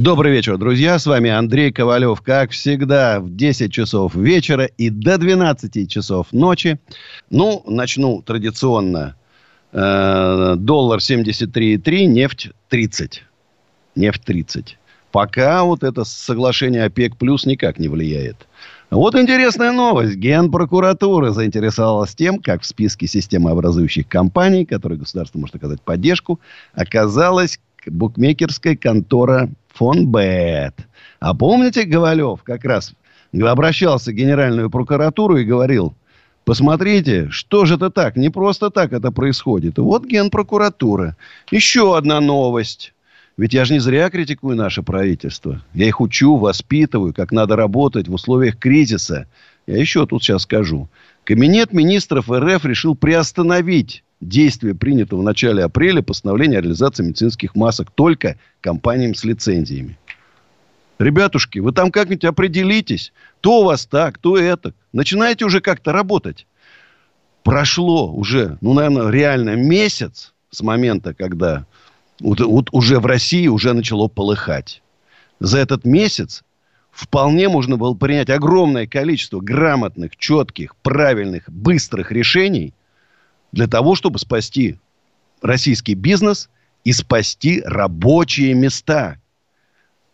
Добрый вечер, друзья. С вами Андрей Ковалев. Как всегда, в 10 часов вечера и до 12 часов ночи. Ну, начну традиционно. Э, доллар 73,3, нефть 30. Нефть 30. Пока вот это соглашение ОПЕК плюс никак не влияет. Вот интересная новость. Генпрокуратура заинтересовалась тем, как в списке системообразующих компаний, которые государство может оказать поддержку, оказалась букмекерская контора фон Бет. А помните, Говалев как раз обращался в Генеральную прокуратуру и говорил, посмотрите, что же это так, не просто так это происходит. И вот Генпрокуратура. Еще одна новость. Ведь я же не зря критикую наше правительство. Я их учу, воспитываю, как надо работать в условиях кризиса. Я еще тут сейчас скажу. Кабинет министров РФ решил приостановить действие принятого в начале апреля постановления о реализации медицинских масок только компаниям с лицензиями. Ребятушки, вы там как-нибудь определитесь. То у вас так, то это. Начинайте уже как-то работать. Прошло уже, ну, наверное, реально месяц с момента, когда вот, вот уже в России уже начало полыхать. За этот месяц вполне можно было принять огромное количество грамотных, четких, правильных, быстрых решений, для того, чтобы спасти российский бизнес и спасти рабочие места.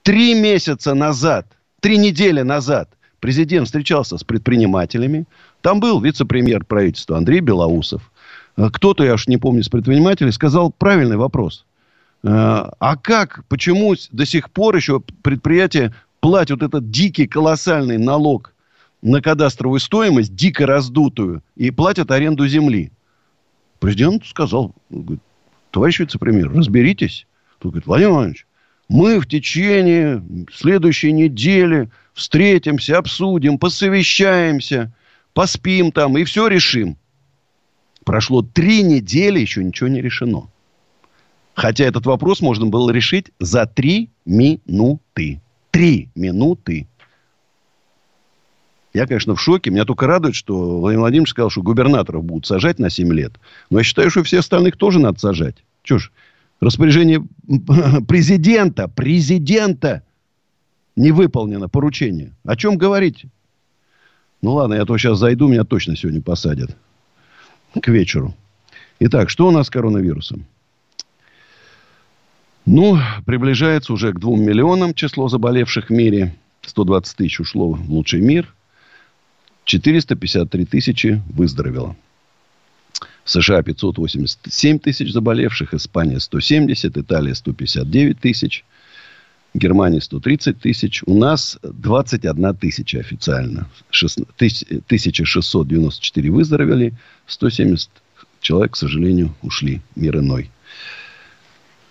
Три месяца назад, три недели назад президент встречался с предпринимателями. Там был вице-премьер правительства Андрей Белоусов. Э, кто-то, я уж не помню, с предпринимателей сказал правильный вопрос. Э, а как, почему до сих пор еще предприятия платят этот дикий, колоссальный налог на кадастровую стоимость, дико раздутую, и платят аренду земли? Президент сказал, говорит, товарищ вице-премьер, разберитесь. Тут говорит, Владимир Владимирович, мы в течение следующей недели встретимся, обсудим, посовещаемся, поспим там и все решим. Прошло три недели, еще ничего не решено. Хотя этот вопрос можно было решить за три минуты. Три минуты. Я, конечно, в шоке. Меня только радует, что Владимир Владимирович сказал, что губернаторов будут сажать на 7 лет. Но я считаю, что все остальных тоже надо сажать. Чего ж, распоряжение президента, президента не выполнено поручение. О чем говорить? Ну ладно, я то сейчас зайду, меня точно сегодня посадят. К вечеру. Итак, что у нас с коронавирусом? Ну, приближается уже к 2 миллионам число заболевших в мире. 120 тысяч ушло в лучший мир. 453 тысячи выздоровело. В США 587 тысяч заболевших, Испания 170, Италия 159 тысяч, Германия 130 тысяч. У нас 21 тысяча официально. 1694 выздоровели, 170 человек, к сожалению, ушли. Мир иной.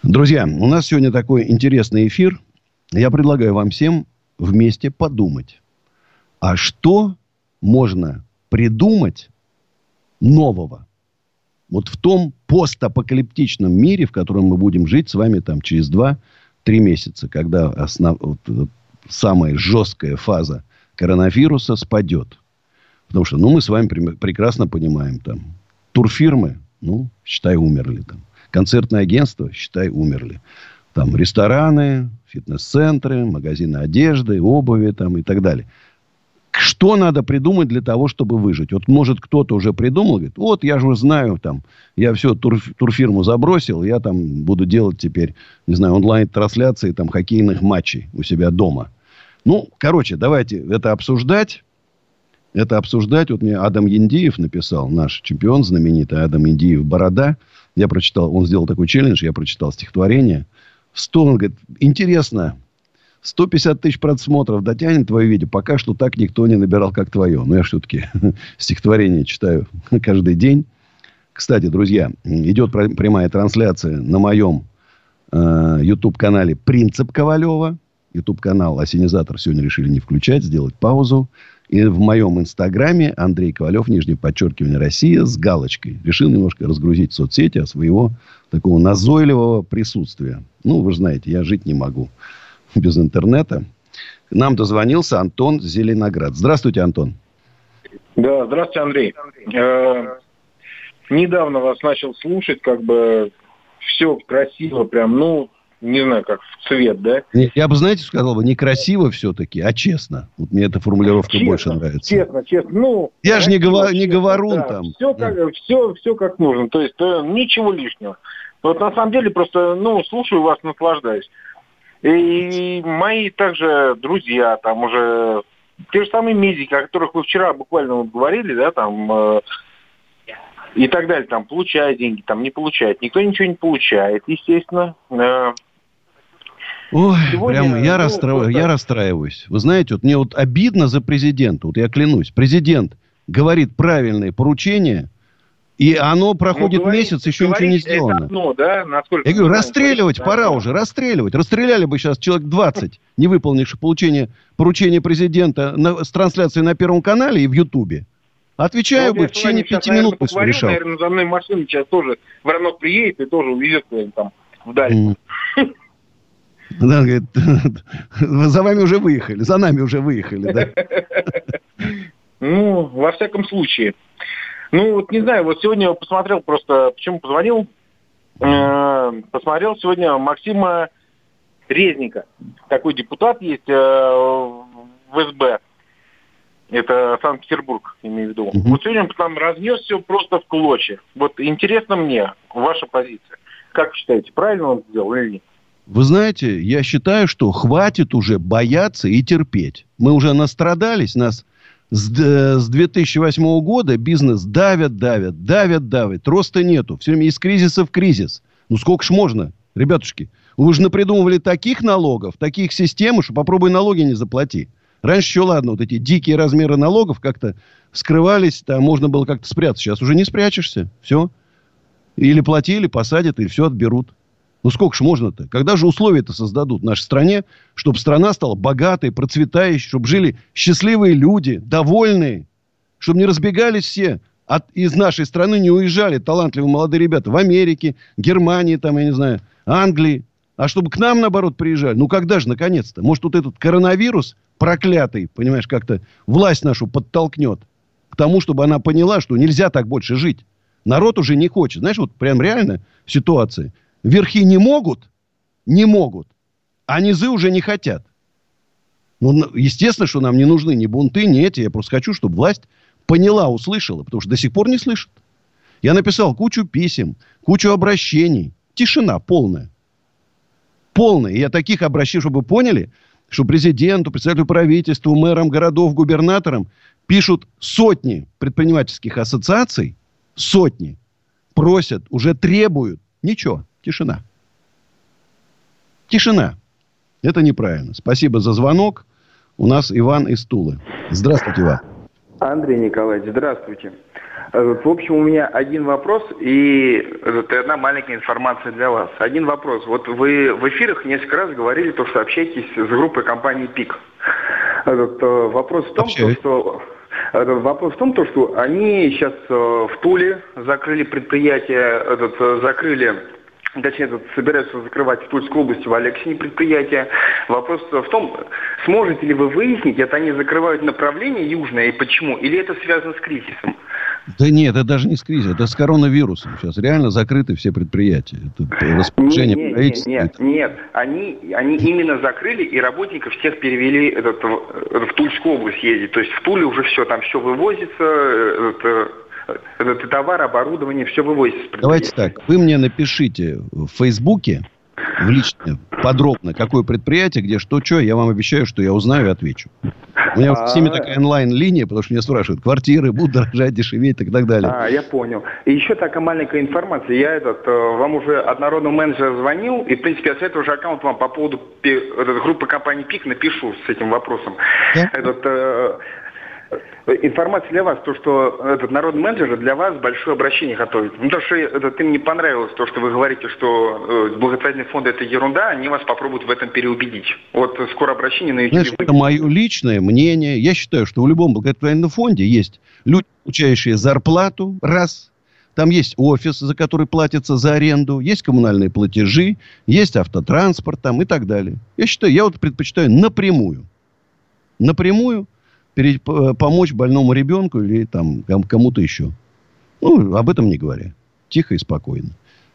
Друзья, у нас сегодня такой интересный эфир. Я предлагаю вам всем вместе подумать. А что можно придумать нового вот в том постапокалиптичном мире, в котором мы будем жить с вами там через 2-3 месяца, когда основ... вот, самая жесткая фаза коронавируса спадет. Потому что, ну, мы с вами прекрасно понимаем, там, турфирмы, ну, считай, умерли там. Концертное агентство, считай, умерли. Там рестораны, фитнес-центры, магазины одежды, обуви там и так далее что надо придумать для того, чтобы выжить? Вот, может, кто-то уже придумал, говорит, вот, я же знаю, там, я все, тур, турфирму забросил, я там буду делать теперь, не знаю, онлайн-трансляции, там, хоккейных матчей у себя дома. Ну, короче, давайте это обсуждать. Это обсуждать. Вот мне Адам Яндиев написал, наш чемпион знаменитый, Адам Яндиев «Борода». Я прочитал, он сделал такой челлендж, я прочитал стихотворение. Сто, он говорит, интересно, 150 тысяч просмотров дотянет твое видео. Пока что так никто не набирал, как твое. Но я все-таки стихотворение читаю каждый день. Кстати, друзья, идет прямая трансляция на моем э, YouTube-канале «Принцип Ковалева». YouTube-канал «Осенизатор» сегодня решили не включать, сделать паузу. И в моем инстаграме Андрей Ковалев, нижнее подчеркивание Россия, с галочкой. Решил немножко разгрузить соцсети от своего такого назойливого присутствия. Ну, вы же знаете, я жить не могу без интернета. Нам дозвонился Антон Зеленоград. Здравствуйте, Антон. Да, здравствуйте, Андрей. Э, недавно вас начал слушать, как бы все красиво, прям, ну, не знаю, как в цвет, да? Я бы, знаете, сказал бы, не красиво все-таки, а честно. Вот мне эта формулировка честно, больше нравится. Честно, честно. Ну, Я же не, говор, не говорун да, там. Все как, да. все, все как нужно. То есть то, ничего лишнего. Вот на самом деле просто, ну, слушаю вас, наслаждаюсь. И мои также друзья, там уже те же самые медики, о которых вы вчера буквально вот говорили, да, там э, и так далее, там получает деньги, там не получает. Никто ничего не получает, естественно. Э, Ой, Сегодня, прям я, ну, расстра... просто... я расстраиваюсь. Вы знаете, вот мне вот обидно за президента. Вот я клянусь. Президент говорит правильные поручения, и оно проходит ну, говорить, месяц, еще ничего не сделано. Одно, да? Насколько я говорю, расстреливать да, пора да. уже, расстреливать. Расстреляли бы сейчас человек 20, не выполнивших получение поручения президента на, с трансляцией на Первом канале и в Ютубе. Отвечаю ну, бы, в течение пяти минут пусть решал. Наверное, за мной машина сейчас тоже Воронок приедет и тоже увезет там вдаль. Mm. Да, говорит, за вами уже выехали, за нами уже выехали, да? Ну, во всяком случае. Ну, вот не знаю, вот сегодня посмотрел просто, почему позвонил, э, посмотрел сегодня Максима Резника. Такой депутат есть э, в СБ. Это Санкт-Петербург, имею в виду. Угу. Вот сегодня он там разнес все просто в клочья. Вот интересно мне ваша позиция. Как считаете, правильно он сделал или нет? Вы знаете, я считаю, что хватит уже бояться и терпеть. Мы уже настрадались, нас с, с 2008 года бизнес давят, давят, давят, давят. Роста нету. Все время из кризиса в кризис. Ну сколько ж можно, ребятушки? Вы же напридумывали таких налогов, таких систем, что попробуй налоги не заплати. Раньше еще ладно, вот эти дикие размеры налогов как-то скрывались, там можно было как-то спрятаться. Сейчас уже не спрячешься. Все. Или платили, посадят, или все отберут. Ну сколько ж можно-то? Когда же условия-то создадут в нашей стране, чтобы страна стала богатой, процветающей, чтобы жили счастливые люди, довольные, чтобы не разбегались все от, из нашей страны, не уезжали талантливые молодые ребята в Америке, Германии, там, я не знаю, Англии. А чтобы к нам, наоборот, приезжали. Ну, когда же, наконец-то? Может, вот этот коронавирус проклятый, понимаешь, как-то власть нашу подтолкнет к тому, чтобы она поняла, что нельзя так больше жить. Народ уже не хочет. Знаешь, вот прям реально ситуация. Верхи не могут, не могут, а низы уже не хотят. Ну, естественно, что нам не нужны ни бунты, ни эти. Я просто хочу, чтобы власть поняла, услышала, потому что до сих пор не слышит. Я написал кучу писем, кучу обращений. Тишина полная. Полная. Я таких обращений, чтобы поняли, что президенту, председателю правительства, мэрам городов, губернаторам пишут сотни предпринимательских ассоциаций, сотни, просят, уже требуют. Ничего. Тишина. Тишина. Это неправильно. Спасибо за звонок. У нас Иван из Тулы. Здравствуйте, Иван. Андрей Николаевич, здравствуйте. Э, в общем, у меня один вопрос и одна маленькая информация для вас. Один вопрос. Вот вы в эфирах несколько раз говорили, то, что общаетесь с группой компании ПИК. Этот, э, вопрос в том, то, что вопрос в том, то, что они сейчас э, в Туле закрыли предприятие, этот, закрыли точнее, тут собираются закрывать в Тульской области в Алексине предприятие. Вопрос в том, сможете ли вы выяснить, это они закрывают направление южное и почему, или это связано с кризисом? Да нет, это даже не с кризисом, это с коронавирусом. Сейчас реально закрыты все предприятия. Это распоряжение нет. Нет, нет, нет. Они, они именно закрыли и работников всех перевели этот, в, в Тульскую область ездить. То есть в Туле уже все, там все вывозится, это, этот товар, оборудование, все вывозится. Давайте так, вы мне напишите в Фейсбуке, в лично, подробно, какое предприятие, где что, что, я вам обещаю, что я узнаю и отвечу. У меня с ними такая онлайн-линия, потому что меня спрашивают, квартиры будут дорожать, дешеветь и так далее. А, я понял. И еще такая маленькая информация. Я этот, э, вам уже однородный менеджер звонил, и, в принципе, я с этого же аккаунта вам по поводу группы компании ПИК напишу с этим вопросом. Да? Этот, э, информация для вас, то, что этот народный менеджер для вас большое обращение готовит. Ну, то, что это, ты мне понравилось, то, что вы говорите, что э, благотворительный фонд это ерунда, они вас попробуют в этом переубедить. Вот скоро обращение на YouTube. Знаешь, это мое личное мнение. Я считаю, что в любом благотворительном фонде есть люди, получающие зарплату, раз, там есть офис, за который платится за аренду, есть коммунальные платежи, есть автотранспорт там и так далее. Я считаю, я вот предпочитаю напрямую. Напрямую помочь больному ребенку или там кому-то еще. Ну, об этом не говоря. Тихо и спокойно.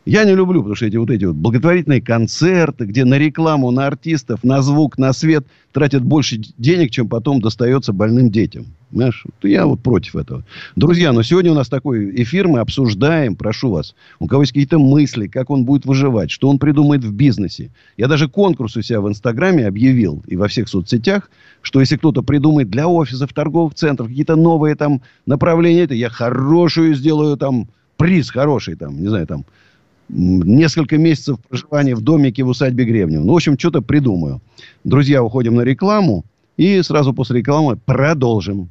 Я не люблю, потому что эти вот эти вот благотворительные концерты, где на рекламу, на артистов, на звук, на свет тратят больше денег, чем потом достается больным детям. Знаешь, я вот против этого. Друзья, но сегодня у нас такой эфир, мы обсуждаем, прошу вас, у кого есть какие-то мысли, как он будет выживать, что он придумает в бизнесе. Я даже конкурс у себя в Инстаграме объявил и во всех соцсетях, что если кто-то придумает для офисов, торговых центров какие-то новые там направления, это я хорошую сделаю там приз хороший там, не знаю, там несколько месяцев проживания в домике в усадьбе Гребнев. Ну, в общем, что-то придумаю. Друзья, уходим на рекламу. И сразу после рекламы продолжим.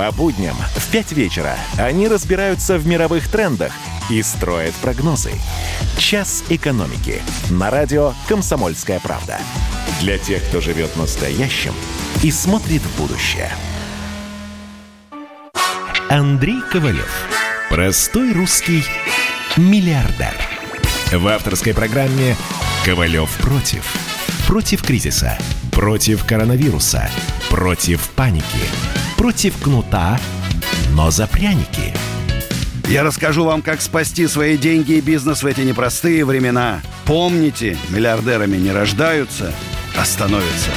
по будням в 5 вечера они разбираются в мировых трендах и строят прогнозы. «Час экономики» на радио «Комсомольская правда». Для тех, кто живет настоящим и смотрит в будущее. Андрей Ковалев. Простой русский миллиардер. В авторской программе «Ковалев против». Против кризиса. Против коронавируса. Против паники против кнута, но за пряники. Я расскажу вам, как спасти свои деньги и бизнес в эти непростые времена. Помните, миллиардерами не рождаются, а становятся.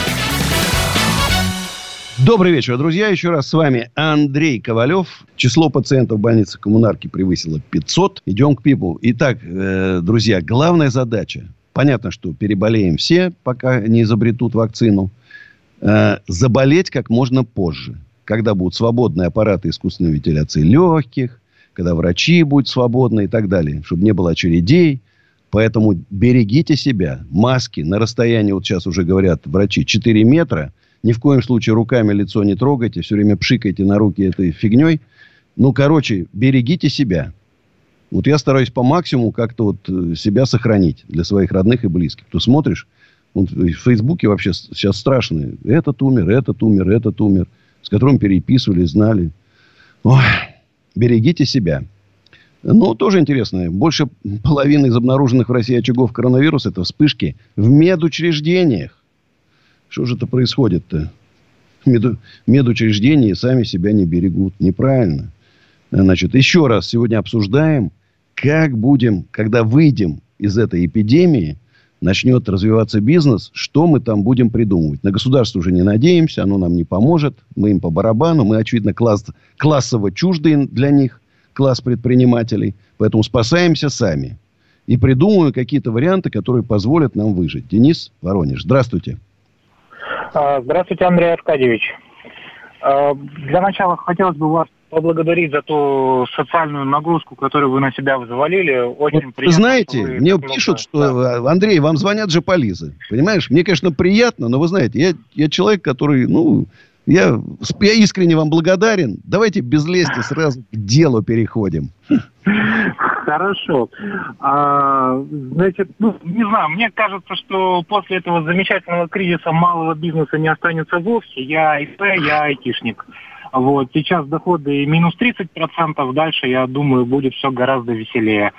Добрый вечер, друзья. Еще раз с вами Андрей Ковалев. Число пациентов в больнице коммунарки превысило 500. Идем к ПИПу. Итак, э, друзья, главная задача. Понятно, что переболеем все, пока не изобретут вакцину. Э, заболеть как можно позже когда будут свободные аппараты искусственной вентиляции легких, когда врачи будут свободны и так далее, чтобы не было очередей. Поэтому берегите себя. Маски на расстоянии, вот сейчас уже говорят врачи, 4 метра. Ни в коем случае руками лицо не трогайте, все время пшикайте на руки этой фигней. Ну, короче, берегите себя. Вот я стараюсь по максимуму как-то вот э, себя сохранить для своих родных и близких. То смотришь, вот в Фейсбуке вообще сейчас страшно. Этот умер, этот умер, этот умер с которым переписывали, знали. Ой, берегите себя. Ну, тоже интересно. Больше половины из обнаруженных в России очагов коронавируса – это вспышки в медучреждениях. Что же это происходит-то? Меду... Медучреждения сами себя не берегут. Неправильно. Значит, еще раз сегодня обсуждаем, как будем, когда выйдем из этой эпидемии, начнет развиваться бизнес, что мы там будем придумывать. На государство уже не надеемся, оно нам не поможет. Мы им по барабану. Мы, очевидно, класс, классово чуждые для них, класс предпринимателей. Поэтому спасаемся сами. И придумываем какие-то варианты, которые позволят нам выжить. Денис Воронеж, здравствуйте. А, здравствуйте, Андрей Аркадьевич. А, для начала хотелось бы вас поблагодарить за ту социальную нагрузку, которую вы на себя взвалили. Очень вот, приятно. Знаете, вы мне пишут, что да. Андрей, вам звонят же полизы. Понимаешь? Мне, конечно, приятно, но вы знаете, я, я человек, который, ну, я, я искренне вам благодарен. Давайте без лести сразу к делу переходим. Хорошо. А, значит, ну, не знаю, мне кажется, что после этого замечательного кризиса малого бизнеса не останется вовсе. Я ИП, я айтишник. Вот. Сейчас доходы минус 30%, дальше, я думаю, будет все гораздо веселее.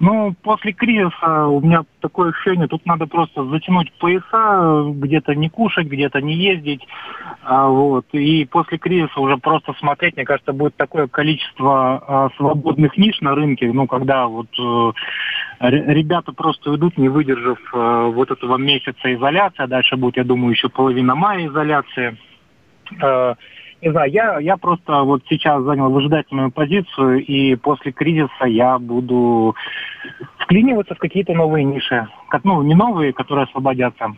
Ну, после кризиса у меня такое ощущение, тут надо просто затянуть пояса, где-то не кушать, где-то не ездить. А, вот. И после кризиса уже просто смотреть, мне кажется, будет такое количество а, свободных ниш на рынке, ну, когда вот э, ребята просто идут, не выдержав э, вот этого месяца изоляции, а дальше будет, я думаю, еще половина мая изоляции. Не знаю, я, я просто вот сейчас занял выжидательную позицию, и после кризиса я буду вклиниваться в какие-то новые ниши. Как, ну, не новые, которые освободятся.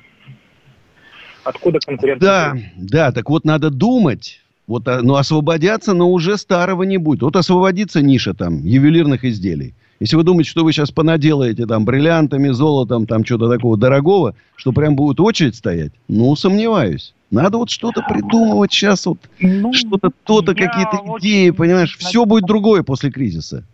Откуда конкуренция? Да, да, так вот надо думать. Вот, а, ну, освободятся, но уже старого не будет. Вот освободится ниша там ювелирных изделий. Если вы думаете, что вы сейчас понаделаете там бриллиантами, золотом, там что-то такого дорогого, что прям будет очередь стоять, ну, сомневаюсь. Надо вот что-то придумывать сейчас, вот ну, что-то, то-то, какие-то идеи, понимаешь? Все будет другое после кризиса.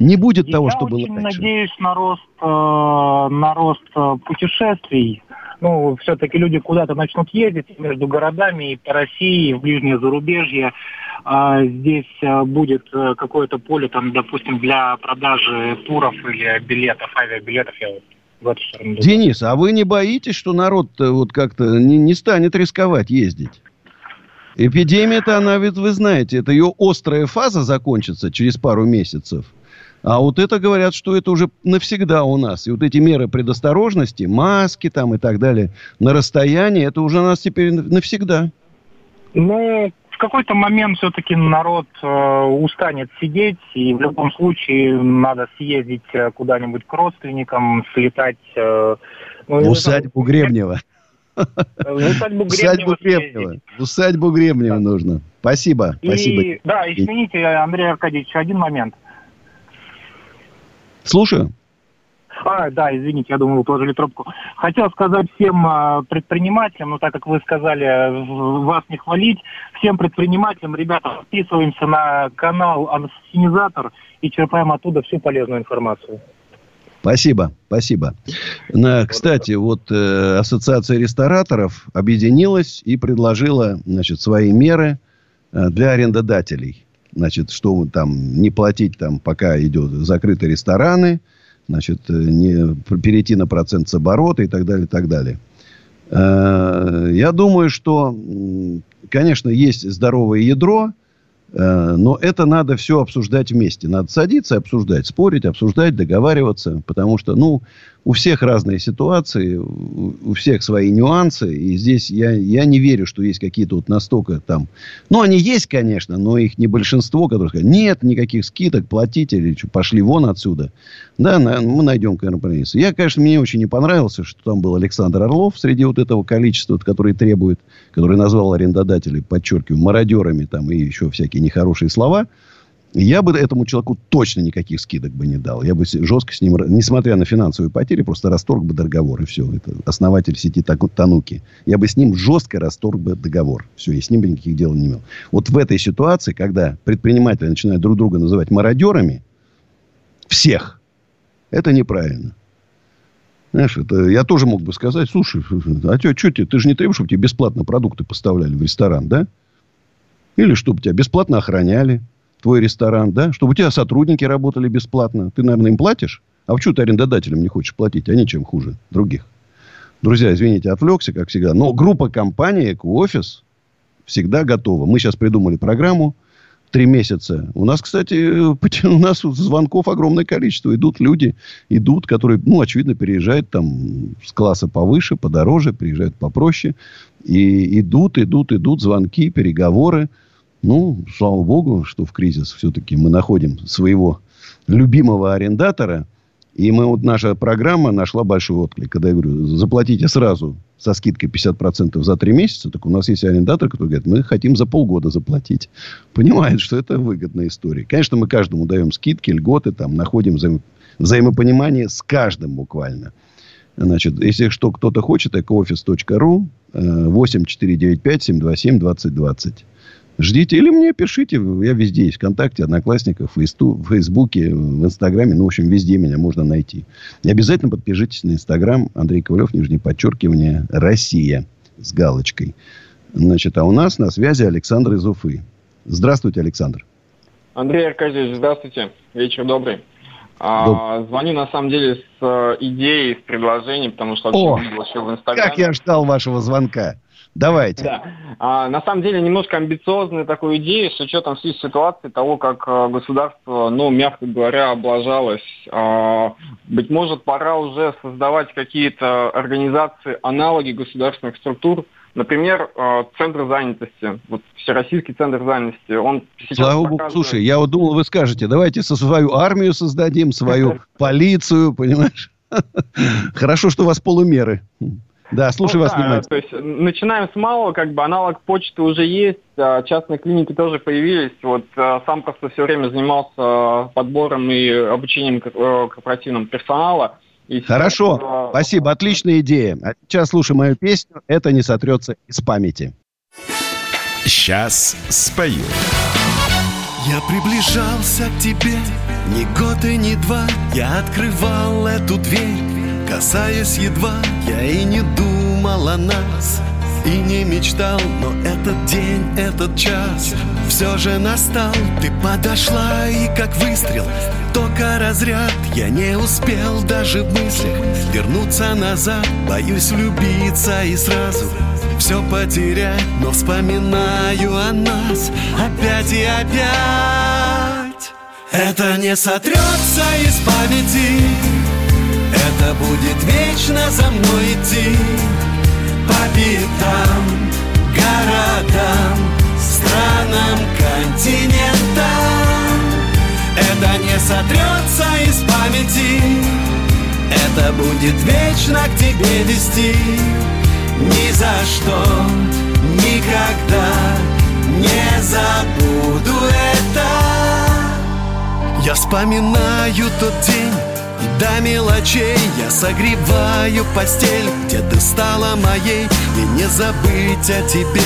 Не будет я того, что было раньше. Я надеюсь на рост, э, на рост э, путешествий. Ну, все-таки люди куда-то начнут ездить между городами и по России, и в ближнее зарубежье. А здесь э, будет э, какое-то поле, там, допустим, для продажи туров или билетов, авиабилетов. Я вот в эту сторону Денис, а вы не боитесь, что народ вот как-то не, не станет рисковать ездить? Эпидемия-то, она ведь, вы знаете, это ее острая фаза закончится через пару месяцев. А вот это говорят, что это уже навсегда у нас. И вот эти меры предосторожности, маски там и так далее, на расстоянии, это уже у нас теперь навсегда. Ну, какой-то момент все-таки народ э, устанет сидеть, и в любом случае надо съездить э, куда-нибудь к родственникам, слетать. Э, ну, в усадьбу Гребнева. В усадьбу Гребнева. В усадьбу Гребнева нужно. Спасибо. Спасибо. Да, извините, Андрей Аркадьевич, один момент. Слушаю. А, да, извините, я думал, вы положили трубку. Хотел сказать всем а, предпринимателям, ну так как вы сказали, вас не хвалить, всем предпринимателям, ребята, подписываемся на канал Ансинизатор и черпаем оттуда всю полезную информацию. Спасибо, спасибо. На, кстати, вот э, Ассоциация рестораторов объединилась и предложила значит, свои меры э, для арендодателей. Значит, что там не платить там, пока идет закрыты рестораны – значит, э, не перейти на процент с оборота и так далее, и так далее. Э, я думаю, что, конечно, есть здоровое ядро, но это надо все обсуждать вместе. Надо садиться, обсуждать, спорить, обсуждать, договариваться. Потому что, ну, у всех разные ситуации, у всех свои нюансы. И здесь я, я не верю, что есть какие-то вот настолько там... Ну, они есть, конечно, но их не большинство, которые сказали, нет никаких скидок, платите, или что, пошли вон отсюда. Да, на, мы найдем компромисс. Я, конечно, мне очень не понравился, что там был Александр Орлов среди вот этого количества, который требует, который назвал арендодателей, подчеркиваю, мародерами там и еще всякие нехорошие слова. Я бы этому человеку точно никаких скидок бы не дал. Я бы жестко с ним, несмотря на финансовые потери, просто расторг бы договор. И все. Это основатель сети Тануки. Я бы с ним жестко расторг бы договор. Все. И с ним бы никаких дел не имел. Вот в этой ситуации, когда предприниматели начинают друг друга называть мародерами, всех, это неправильно. Знаешь, это я тоже мог бы сказать, слушай, а что, что тебе, ты же не требуешь, чтобы тебе бесплатно продукты поставляли в ресторан, да? Или чтобы тебя бесплатно охраняли, твой ресторан, да? Чтобы у тебя сотрудники работали бесплатно. Ты, наверное, им платишь? А почему ты арендодателям не хочешь платить? Они чем хуже других. Друзья, извините, отвлекся, как всегда. Но группа компании «Экоофис» всегда готова. Мы сейчас придумали программу – три месяца. У нас, кстати, у нас звонков огромное количество. Идут люди, идут, которые, ну, очевидно, переезжают там с класса повыше, подороже, приезжают попроще. И идут, идут, идут звонки, переговоры. Ну, слава богу, что в кризис все-таки мы находим своего любимого арендатора – и мы, вот наша программа нашла большой отклик. Когда я говорю, заплатите сразу со скидкой 50% за три месяца, так у нас есть арендатор, который говорит, мы хотим за полгода заплатить. Понимает, что это выгодная история. Конечно, мы каждому даем скидки, льготы, там, находим взаим... взаимопонимание с каждым буквально. Значит, если что, кто-то хочет, экоофис.ру 8495 727 2020. Ждите. Или мне пишите. Я везде есть. ВКонтакте, Одноклассниках, в Фейсбуке, в Инстаграме. Ну, в общем, везде меня можно найти. И обязательно подпишитесь на Инстаграм. Андрей Ковалев, нижнее подчеркивание, Россия. С галочкой. Значит, а у нас на связи Александр из Уфы. Здравствуйте, Александр. Андрей Аркадьевич, здравствуйте. Вечер добрый. А, звоню на самом деле с э, идеей, с предложением, потому что О, видел еще в Инстаграме. Как я ждал вашего звонка. Давайте. Да. А, на самом деле немножко амбициозная такая идея с учетом всей ситуации того, как э, государство, ну, мягко говоря, облажалось. А, быть может, пора уже создавать какие-то организации, аналоги государственных структур, Например, э, центр занятости, вот Всероссийский центр занятости, он сейчас Слава показывает... богу, слушай, я вот думал, вы скажете, давайте со свою армию создадим, свою полицию, понимаешь? Хорошо, что у вас полумеры. Да, слушай ну, вас да, внимательно. То есть начинаем с малого, как бы аналог почты уже есть, а частные клиники тоже появились. Вот а, сам просто все время занимался подбором и обучением э, корпоративного персонала. И Хорошо, сейчас... А, спасибо, отличная идея. А сейчас слушай мою песню, это не сотрется из памяти. Сейчас спою. Я приближался к тебе, ни год и ни два, я открывал эту дверь Касаясь едва, я и не думал о нас И не мечтал, но этот день, этот час Все же настал, ты подошла и как выстрел Только разряд, я не успел даже в мыслях Вернуться назад, боюсь влюбиться и сразу все потерять, но вспоминаю о нас. Опять и опять. Это не сотрется из памяти, это будет вечно за мной идти. По пятам, городам, странам, континентам. Это не сотрется из памяти. Это будет вечно к тебе вести. Ни за что, никогда не забуду это. Я вспоминаю тот день до мелочей я согреваю постель Где ты стала моей И не забыть о тебе.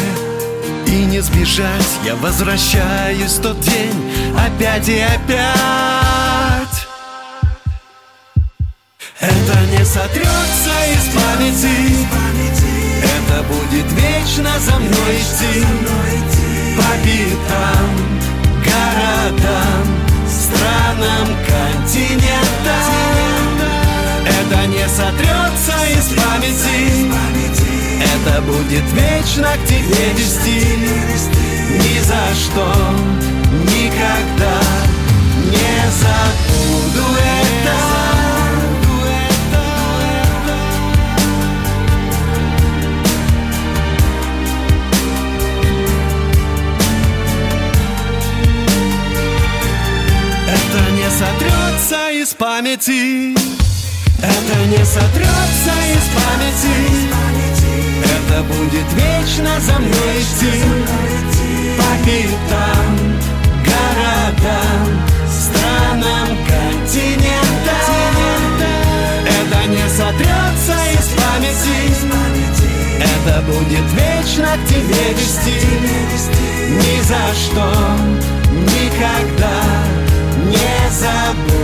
И не сбежать Я возвращаюсь в тот день Опять и опять. Это не сотрется из памяти Это будет вечно за мной идти. По пятам, городам странам континента Это не сотрется из памяти. Это будет вечно к тебе вести. Ни за что, никогда не забуду это сотрется из памяти. Это не сотрется из памяти. Это будет вечно за мной идти. По пятам, городам, странам, континентам. Это не сотрется из памяти. Это будет вечно к тебе вести. Ни за что, никогда не забуду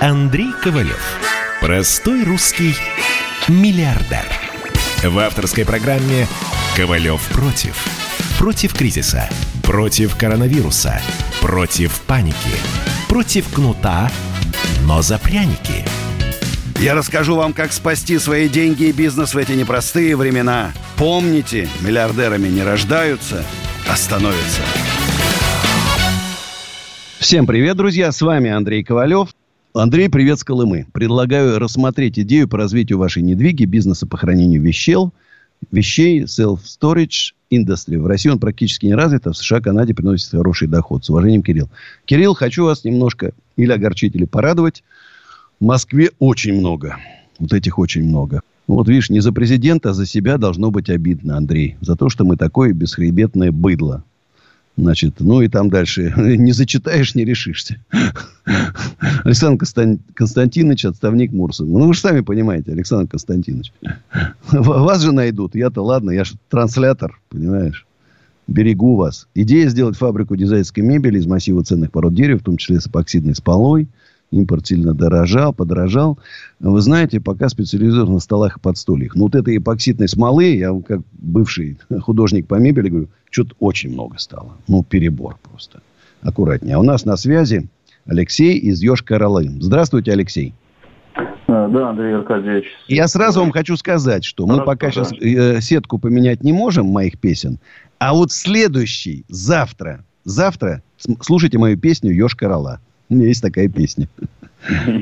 Андрей Ковалев. Простой русский миллиардер. В авторской программе «Ковалев против». Против кризиса. Против коронавируса. Против паники. Против кнута, но за пряники – я расскажу вам, как спасти свои деньги и бизнес в эти непростые времена. Помните, миллиардерами не рождаются, а становятся. Всем привет, друзья! С вами Андрей Ковалев. Андрей, привет с Колымы. Предлагаю рассмотреть идею по развитию вашей недвиги, бизнеса по хранению вещей, вещей, self-storage industry. В России он практически не развит, а в США, Канаде приносит хороший доход. С уважением, Кирилл. Кирилл, хочу вас немножко или огорчить, или порадовать. В Москве очень много. Вот этих очень много. Ну, вот видишь, не за президента, а за себя должно быть обидно, Андрей. За то, что мы такое бесхребетное быдло. Значит, ну и там дальше. Не зачитаешь, не решишься. Александр Константинович, отставник Мурса. Ну, вы же сами понимаете, Александр Константинович. Вас же найдут. Я-то ладно, я же транслятор, понимаешь. берегу вас. Идея сделать фабрику дизайнерской мебели из массива ценных пород дерева, в том числе с эпоксидной смолой. Импорт сильно дорожал, подорожал. Вы знаете, пока специализируют на столах и подстульях. Но вот этой эпоксидной смолы, я как бывший художник по мебели говорю, что-то очень много стало. Ну, перебор просто. Аккуратнее. А у нас на связи Алексей из Йошкар-Олы. Здравствуйте, Алексей. А, да, Андрей Аркадьевич. Я сразу вам хочу сказать, что мы пока да. сейчас э, сетку поменять не можем моих песен, а вот следующий, завтра, завтра слушайте мою песню «Еж Корола». У меня есть такая песня.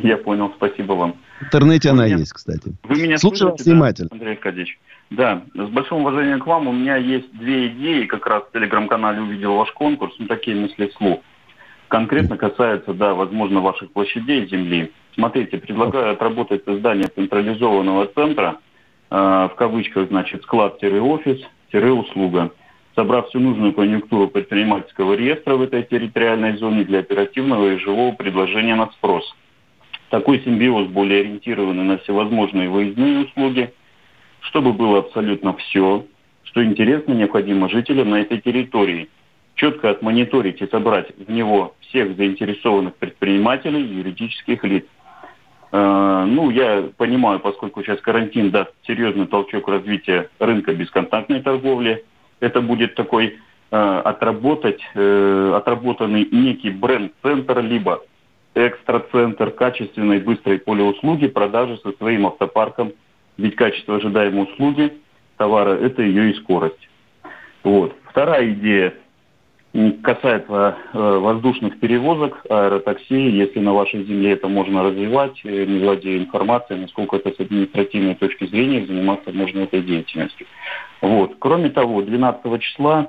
Я понял, спасибо вам. В интернете она есть, кстати. Вы меня Слушаю слышите, внимательно. Да, Андрей Аркадьевич? Да, с большим уважением к вам. У меня есть две идеи. Как раз в телеграм-канале увидел ваш конкурс. Ну, такие мысли вслух. Конкретно касается, да, возможно, ваших площадей земли. Смотрите, предлагаю отработать создание централизованного центра, э, в кавычках, значит, склад-офис-услуга, собрав всю нужную конъюнктуру предпринимательского реестра в этой территориальной зоне для оперативного и живого предложения на спрос. Такой симбиоз более ориентированный на всевозможные выездные услуги, чтобы было абсолютно все, что интересно необходимо жителям на этой территории – четко отмониторить и собрать в него всех заинтересованных предпринимателей и юридических лиц. Э, ну, я понимаю, поскольку сейчас карантин даст серьезный толчок развития рынка бесконтактной торговли, это будет такой э, отработать, э, отработанный некий бренд-центр, либо экстра-центр качественной быстрой полеуслуги, продажи со своим автопарком. Ведь качество ожидаемой услуги товара – это ее и скорость. Вот. Вторая идея касается э, воздушных перевозок, аэротакси, если на вашей земле это можно развивать, э, не владея информацией, насколько это с административной точки зрения заниматься можно этой деятельностью. Вот. Кроме того, 12 числа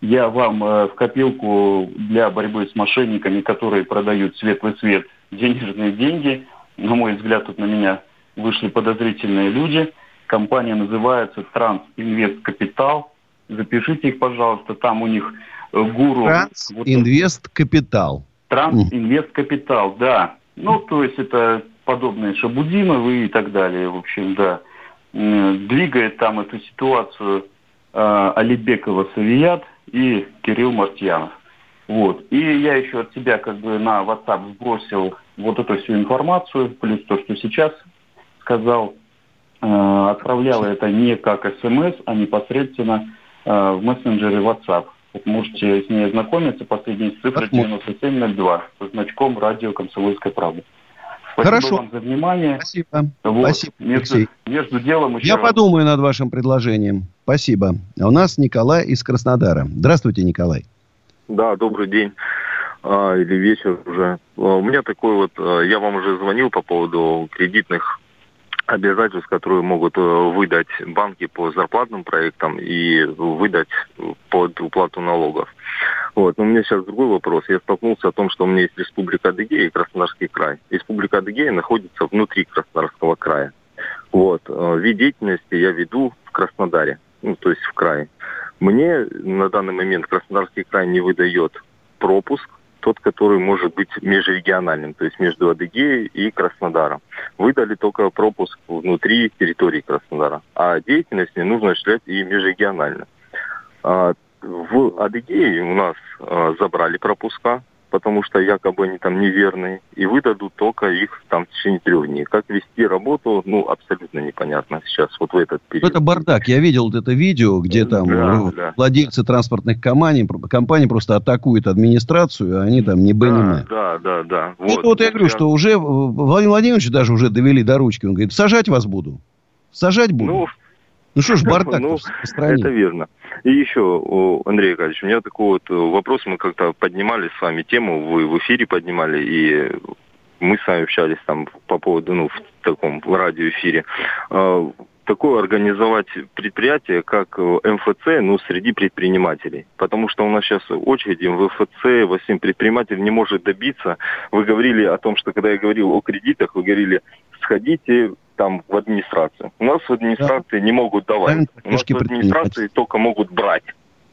я вам э, в копилку для борьбы с мошенниками, которые продают светлый цвет, денежные деньги, на мой взгляд, тут на меня вышли подозрительные люди. Компания называется Транс Инвест Капитал. Запишите их, пожалуйста, там у них гуру. Транс Инвест Капитал. Транс Инвест Капитал, да. Ну, то есть это подобные Шабудимовы и так далее, в общем, да. Двигает там эту ситуацию э, Алибекова Савият и Кирилл Мартьянов. Вот. И я еще от себя как бы на WhatsApp сбросил вот эту всю информацию, плюс то, что сейчас сказал. Э, отправлял это не как смс, а непосредственно э, в мессенджере WhatsApp. Вот можете с ней ознакомиться. Последняя цифра 9702 со значком радио «Комсомольская правда». Спасибо Хорошо. вам за внимание. Спасибо. Вот. Спасибо, между, между делом еще... Я раз. подумаю над вашим предложением. Спасибо. А у нас Николай из Краснодара. Здравствуйте, Николай. Да, добрый день. А, или вечер уже. А, у меня такой вот... А, я вам уже звонил по поводу кредитных обязательств, которые могут э, выдать банки по зарплатным проектам и выдать под уплату налогов. Вот. Но у меня сейчас другой вопрос. Я столкнулся о том, что у меня есть Республика Адыгея и Краснодарский край. Республика Адыгея находится внутри Краснодарского края. Вот. Э, вид деятельности я веду в Краснодаре, ну, то есть в крае. Мне на данный момент Краснодарский край не выдает пропуск тот, который может быть межрегиональным, то есть между Адыгеей и Краснодаром. Выдали только пропуск внутри территории Краснодара, а деятельность не нужно осуществлять и межрегионально. А, в Адыгее у нас а, забрали пропуска, потому что якобы они там неверные, и выдадут только их там в течение трех дней. Как вести работу, ну, абсолютно непонятно сейчас, вот в этот период. Это бардак. Я видел вот это видео, где там да, ну, да. владельцы транспортных компаний, компаний просто атакуют администрацию, а они там не бы, да, Да, да, да. Вот, вот, вот я говорю, я... что уже Владимир Владимирович даже уже довели до ручки. Он говорит, сажать вас буду. Сажать буду. Ну, ну что ж, бардак ну. Это верно. И еще, Андрей Аркадьевич, у меня такой вот э, вопрос. Мы как-то поднимали с вами тему, вы в эфире поднимали, и мы с вами общались там по поводу, ну, в таком в радиоэфире. А, такое организовать предприятие, как э, МФЦ, ну, среди предпринимателей. Потому что у нас сейчас очереди в МФЦ, восемь предприниматель не может добиться. Вы говорили о том, что когда я говорил о кредитах, вы говорили, сходите там в администрацию. У нас в администрации да. не могут давать. У нас в администрации только могут брать.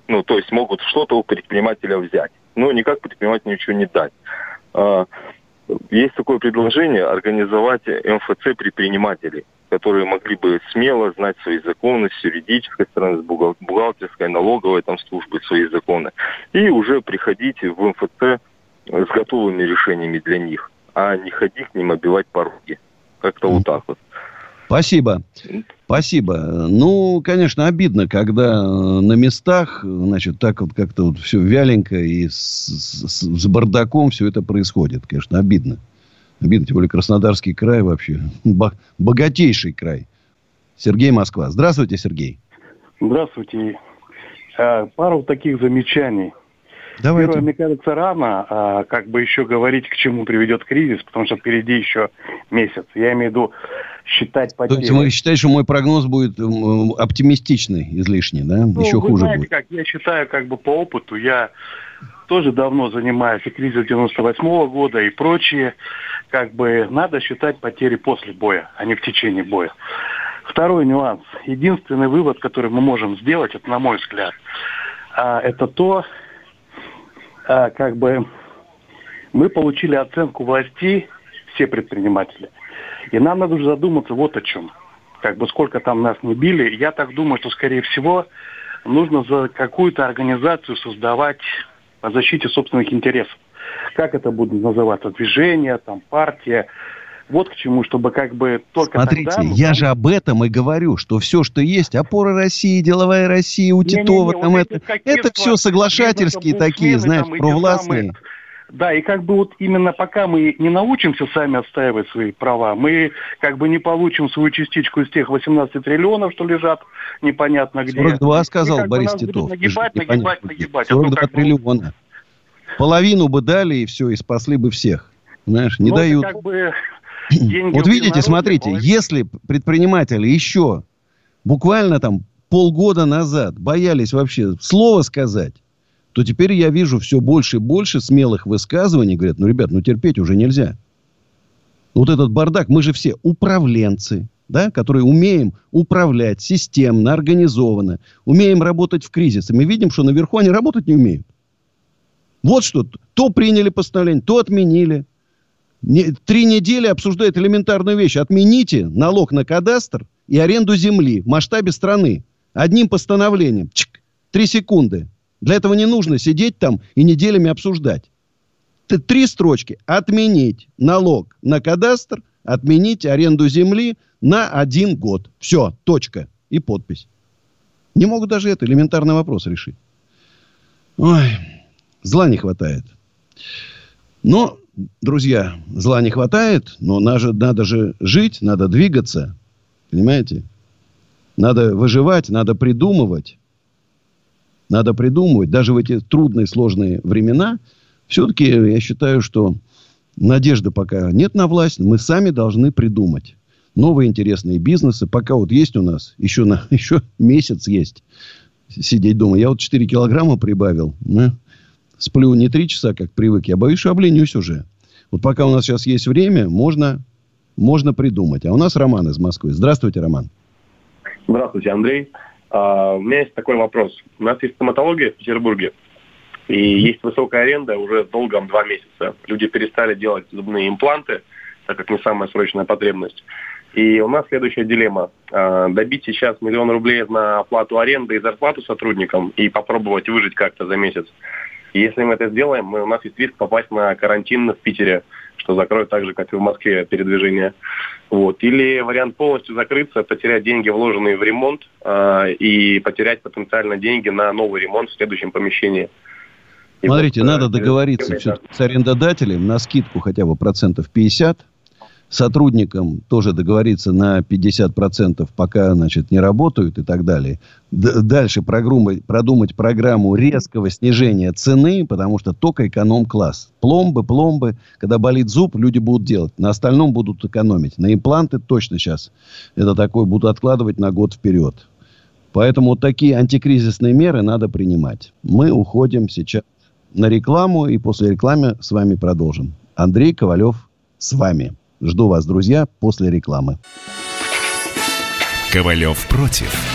Ну, то есть могут что-то у предпринимателя взять. Но никак предпринимателю ничего не дать. А, есть такое предложение организовать МФЦ предпринимателей, которые могли бы смело знать свои законы с юридической стороны, с бухгалтерской, налоговой там службы свои законы, и уже приходить в МФЦ с готовыми решениями для них, а не ходить к ним обивать пороги. Как-то вот так вот. Спасибо. Спасибо. Ну, конечно, обидно, когда на местах, значит, так вот как-то вот все вяленько и с, с, с бардаком все это происходит. Конечно, обидно. Обидно, тем более Краснодарский край вообще богатейший край. Сергей Москва. Здравствуйте, Сергей. Здравствуйте. А, пару таких замечаний. Давайте. Первое, мне кажется, рано а, как бы еще говорить, к чему приведет кризис, потому что впереди еще месяц. Я имею в виду считать потери. То есть вы считаете, что мой прогноз будет оптимистичный излишне, да? Ну, еще хуже знаете, будет? как я считаю, как бы по опыту, я тоже давно занимаюсь и кризис 98 -го года и прочее. Как бы надо считать потери после боя, а не в течение боя. Второй нюанс. Единственный вывод, который мы можем сделать, это на мой взгляд, а, это то, а, как бы мы получили оценку властей, все предприниматели. И нам надо уже задуматься вот о чем. Как бы сколько там нас не били. Я так думаю, что, скорее всего, нужно за какую-то организацию создавать по защите собственных интересов. Как это будет называться? Движение, там, партия. Вот к чему, чтобы как бы только Смотрите, тогда... я же об этом и говорю, что все, что есть, опора России, деловая Россия, у Титова, не, не, не, там вот это, это все соглашательские такие, знаешь, провластные. Да, и как бы вот именно пока мы не научимся сами отстаивать свои права, мы как бы не получим свою частичку из тех 18 триллионов, что лежат непонятно где. 42 сказал и, Борис Титов. Нагибать, нагибать, нагибать. 42 а триллиона. Бы... Половину бы дали, и все, и спасли бы всех. Знаешь, не ну, дают. Как бы вот видите, смотрите, половину. если предприниматели еще буквально там полгода назад боялись вообще слова сказать, то теперь я вижу все больше и больше смелых высказываний. Говорят, ну, ребят, ну терпеть уже нельзя. Вот этот бардак, мы же все управленцы, да, которые умеем управлять системно, организованно, умеем работать в кризисе. Мы видим, что наверху они работать не умеют. Вот что. То приняли постановление, то отменили. Не, три недели обсуждают элементарную вещь. Отмените налог на кадастр и аренду земли в масштабе страны. Одним постановлением. Чик, три секунды. Для этого не нужно сидеть там и неделями обсуждать. Три строчки. Отменить налог на кадастр, отменить аренду земли на один год. Все, точка. И подпись. Не могут даже это элементарный вопрос решить. Ой, зла не хватает. Но, друзья, зла не хватает, но надо, надо же жить, надо двигаться. Понимаете? Надо выживать, надо придумывать. Надо придумывать. Даже в эти трудные, сложные времена, все-таки я считаю, что надежды пока нет на власть. Мы сами должны придумать новые интересные бизнесы. Пока вот есть у нас, еще, на, еще месяц есть сидеть дома. Я вот 4 килограмма прибавил. Ну, сплю не 3 часа, как привык. Я боюсь, что обленюсь уже. Вот пока у нас сейчас есть время, можно, можно придумать. А у нас Роман из Москвы. Здравствуйте, Роман. Здравствуйте, Андрей. А, у меня есть такой вопрос. У нас есть стоматология в Петербурге, и есть высокая аренда уже долгом два месяца. Люди перестали делать зубные импланты, так как не самая срочная потребность. И у нас следующая дилемма. А, добить сейчас миллион рублей на оплату аренды и зарплату сотрудникам и попробовать выжить как-то за месяц. И если мы это сделаем, мы, у нас есть риск попасть на карантин в Питере что закроют так же, как и в Москве передвижение. Вот. Или вариант полностью закрыться, потерять деньги, вложенные в ремонт, э, и потерять потенциально деньги на новый ремонт в следующем помещении. И Смотрите, вот, надо договориться с арендодателем на скидку хотя бы процентов 50, сотрудникам тоже договориться на 50%, пока, значит, не работают и так далее. Дальше продумать, продумать программу резкого снижения цены, потому что только эконом-класс. Пломбы, пломбы. Когда болит зуб, люди будут делать. На остальном будут экономить. На импланты точно сейчас это такое будут откладывать на год вперед. Поэтому вот такие антикризисные меры надо принимать. Мы уходим сейчас на рекламу, и после рекламы с вами продолжим. Андрей Ковалев с вами. Жду вас, друзья, после рекламы. Ковалев против.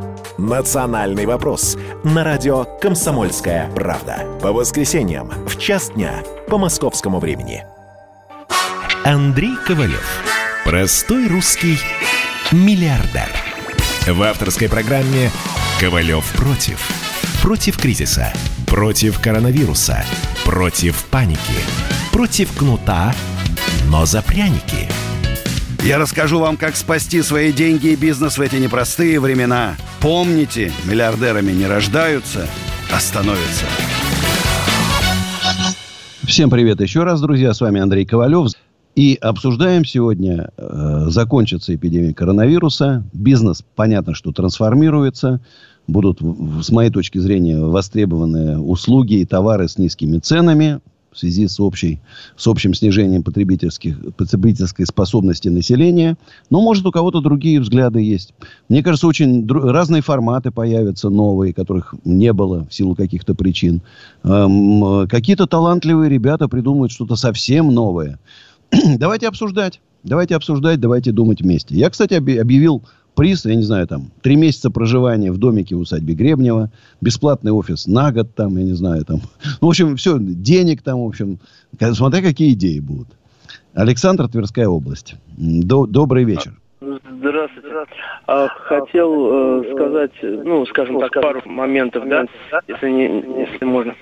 «Национальный вопрос» на радио «Комсомольская правда». По воскресеньям в час дня по московскому времени. Андрей Ковалев. Простой русский миллиардер. В авторской программе «Ковалев против». Против кризиса. Против коронавируса. Против паники. Против кнута, но за пряники. Я расскажу вам, как спасти свои деньги и бизнес в эти непростые времена. Помните, миллиардерами не рождаются, а становятся. Всем привет еще раз, друзья. С вами Андрей Ковалев. И обсуждаем сегодня, э, закончится эпидемия коронавируса. Бизнес, понятно, что трансформируется. Будут, с моей точки зрения, востребованы услуги и товары с низкими ценами в связи с, общей, с общим снижением потребительских, потребительской способности населения. Но, может, у кого-то другие взгляды есть. Мне кажется, очень дру- разные форматы появятся новые, которых не было в силу каких-то причин. Эм, какие-то талантливые ребята придумают что-то совсем новое. давайте обсуждать. Давайте обсуждать, давайте думать вместе. Я, кстати, объявил приз, я не знаю, там, три месяца проживания в домике в усадьбе Гребнева, бесплатный офис на год, там, я не знаю, там. Ну, в общем, все, денег там, в общем. Смотря какие идеи будут. Александр, Тверская область. Добрый вечер. Здравствуйте. А, хотел э, сказать, ну, скажем так, пару моментов, да, если, не, если можно.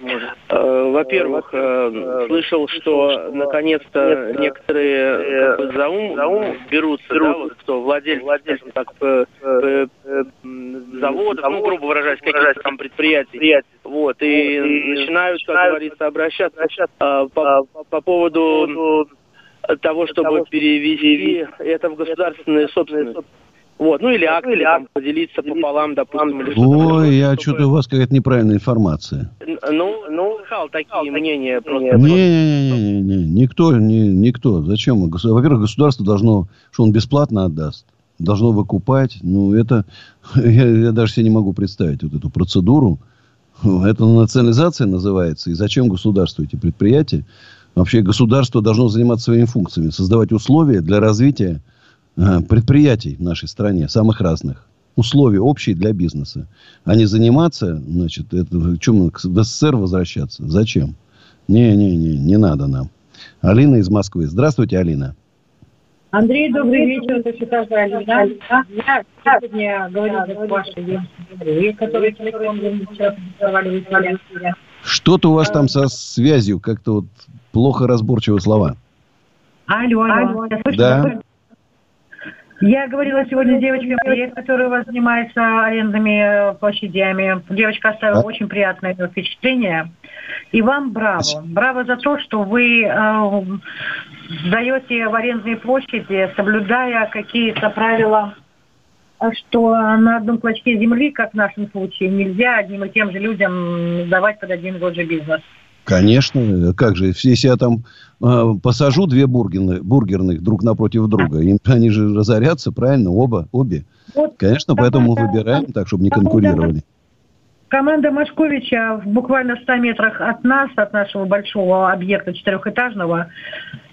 Э, во-первых, э, слышал, что наконец-то некоторые как бы, за ум, берутся, да, вот, кто владельцы, скажем так, заводов, ну, грубо выражаясь, каких-то там предприятий. Вот, и начинают, как говорится, обращаться по, по поводу того, чтобы того, перевести это в государственную собственность. Вот, ну или акты, или там, поделиться пополам, допустим, или что-то. Ой, я что-то у вас какая-то неправильная информация. Ну, ну, слыхал такие мнения просто. Не-не-не, никто, не, никто. Зачем? Во-первых, государство должно, что он бесплатно отдаст, должно выкупать. Ну, это, я, я даже себе не могу представить вот эту процедуру. Это национализация называется. И зачем государству эти предприятия? Вообще государство должно заниматься своими функциями, создавать условия для развития э, предприятий в нашей стране, самых разных. Условия общие для бизнеса. А не заниматься, значит, это, чем в СССР возвращаться? Зачем? Не-не-не, не надо нам. Алина из Москвы. Здравствуйте, Алина. Андрей, добрый вечер. Это тоже Алина. Я сегодня говорю с вашей которые телефон вчера Что-то у вас там со связью как-то вот плохо разборчивы слова. Алло, алло. Да. Я говорила сегодня с девочкой, которая у вас занимается арендными площадями. Девочка оставила а? очень приятное впечатление. И вам браво. Браво за то, что вы э, сдаете в арендные площади, соблюдая какие-то правила, что на одном клочке земли, как в нашем случае, нельзя одним и тем же людям сдавать под один и тот же бизнес. Конечно, как же, если я там э, посажу две бургерных, бургерных друг напротив друга, им, они же разорятся, правильно, оба, обе. Вот, Конечно, поэтому мы выбираем так, чтобы не конкурировали. Команда Машковича буквально в 100 метрах от нас, от нашего большого объекта четырехэтажного,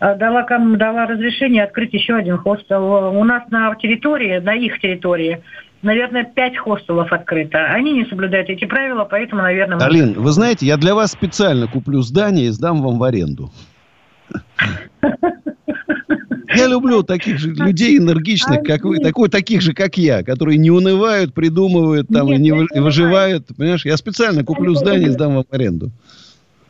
э, дала, дала разрешение открыть еще один хостел. У нас на территории, на их территории, наверное, пять хостелов открыто. Они не соблюдают эти правила, поэтому, наверное... Мы... Алин, вы знаете, я для вас специально куплю здание и сдам вам в аренду. Я люблю таких же людей энергичных, как вы, такой, таких же, как я, которые не унывают, придумывают там Нет, и не выживают. Понимаешь, я специально куплю здание и сдам вам в аренду.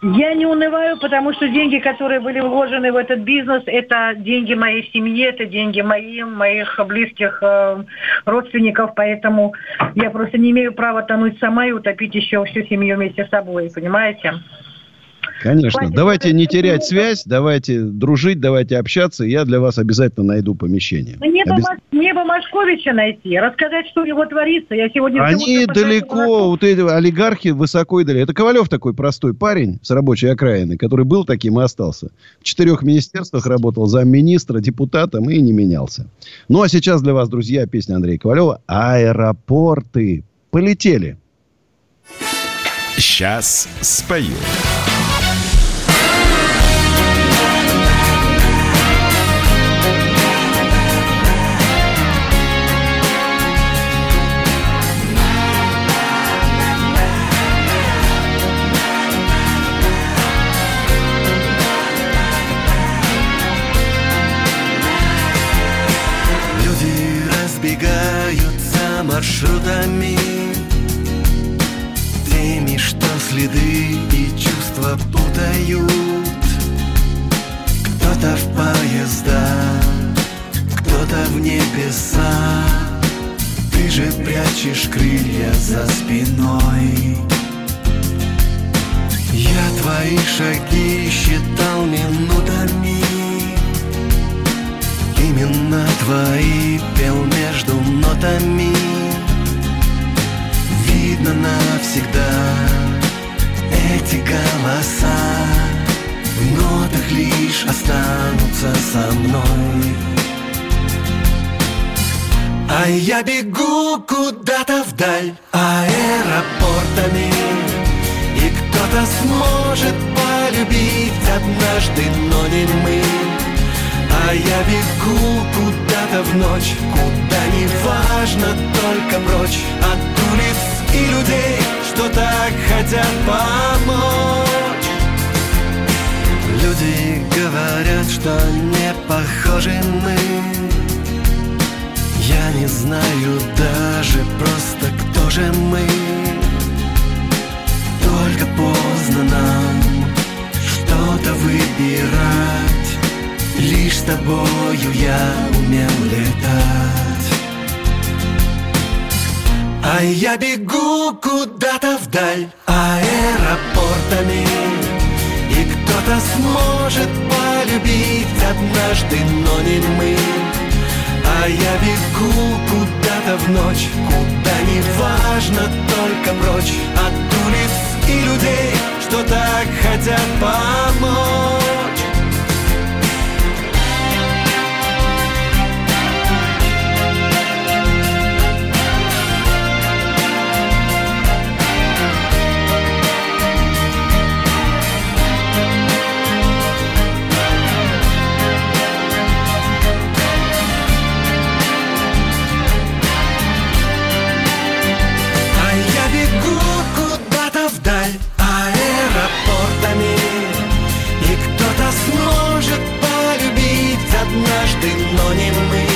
Я не унываю, потому что деньги, которые были вложены в этот бизнес, это деньги моей семьи, это деньги моим, моих близких э, родственников, поэтому я просто не имею права тонуть сама и утопить еще всю семью вместе с собой, понимаете? Конечно. Хватит давайте не терять связь, давайте дружить, давайте общаться. Я для вас обязательно найду помещение. Мне бы, Обяз- Маш- мне бы Машковича найти, рассказать, что у него творится. Я сегодня... Они далеко, вот эти олигархи высоко и далеко. Это Ковалев такой простой парень с рабочей окраины, который был таким и остался. В четырех министерствах работал замминистра, депутатом и не менялся. Ну, а сейчас для вас, друзья, песня Андрея Ковалева «Аэропорты». Полетели. Сейчас спою. Маршрутами Теми, что следы и чувства путают. Кто-то в поезда, кто-то в небеса. Ты же прячешь крылья за спиной. Я твои шаги считал минутами. Именно твои пел между нотами Видно навсегда. Эти голоса В нотах лишь останутся со мной. А я бегу куда-то вдаль аэропортами И кто-то сможет полюбить однажды, но не мы. А я бегу куда-то в ночь, куда не важно, только прочь от и людей, что так хотят помочь. Люди говорят, что не похожи мы. Я не знаю даже просто, кто же мы. Только поздно нам что-то выбирать. Лишь с тобою я умел летать А я бегу куда-то вдаль аэропортами. И кто-то сможет полюбить однажды, но не мы. А я бегу куда-то в ночь, куда не важно, только прочь. От улиц и людей, что так хотят помочь однажды, но не мы.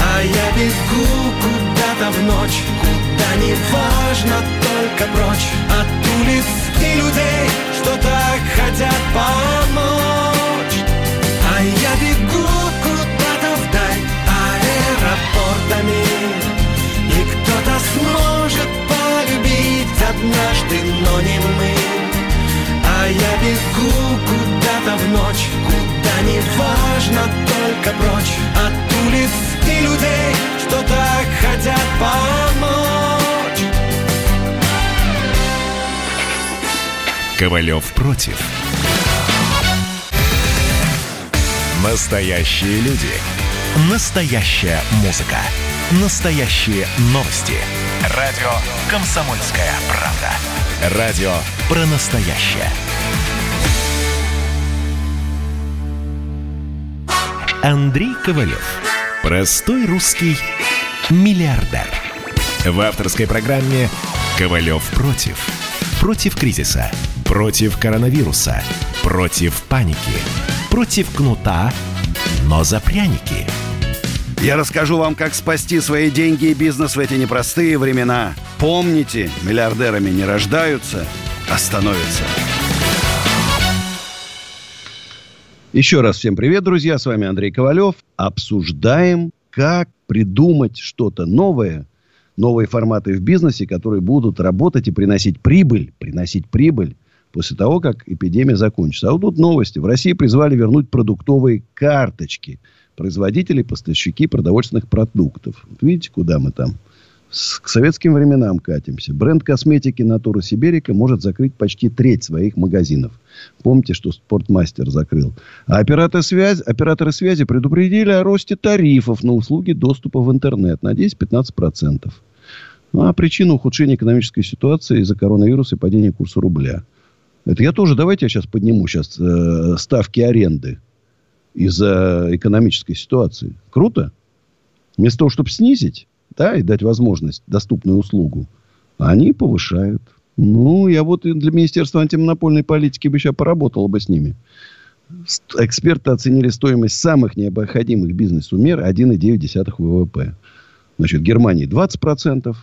А я бегу куда-то в ночь, куда не важно, только прочь. От улиц и людей, что так хотят помочь Ковалев против. Настоящие люди. Настоящая музыка. Настоящие новости. Радио «Комсомольская правда». Радио про настоящее. Андрей Ковалев. Простой русский миллиардер. В авторской программе «Ковалев против». Против кризиса. Против коронавируса. Против паники. Против кнута, но за пряники. Я расскажу вам, как спасти свои деньги и бизнес в эти непростые времена. Помните, миллиардерами не рождаются, а становятся. Еще раз всем привет, друзья. С вами Андрей Ковалев. Обсуждаем, как придумать что-то новое, новые форматы в бизнесе, которые будут работать и приносить прибыль, приносить прибыль после того, как эпидемия закончится. А вот тут новости. В России призвали вернуть продуктовые карточки производителей, поставщики продовольственных продуктов. Вот видите, куда мы там с, к советским временам катимся. Бренд косметики Натура Сиберика может закрыть почти треть своих магазинов. Помните, что Спортмастер закрыл. А операторы связи, операторы связи предупредили о росте тарифов на услуги доступа в интернет на 10-15%. Ну, а причина ухудшения экономической ситуации из-за коронавируса и падения курса рубля. Это я тоже, давайте я сейчас подниму сейчас э, ставки аренды из-за экономической ситуации. Круто? Вместо того, чтобы снизить, да, и дать возможность доступную услугу, они повышают. Ну, я вот для Министерства антимонопольной политики бы сейчас поработал бы с ними. Эксперты оценили стоимость самых необходимых бизнесу мер 1,9 ВВП. Значит, в Германии 20%,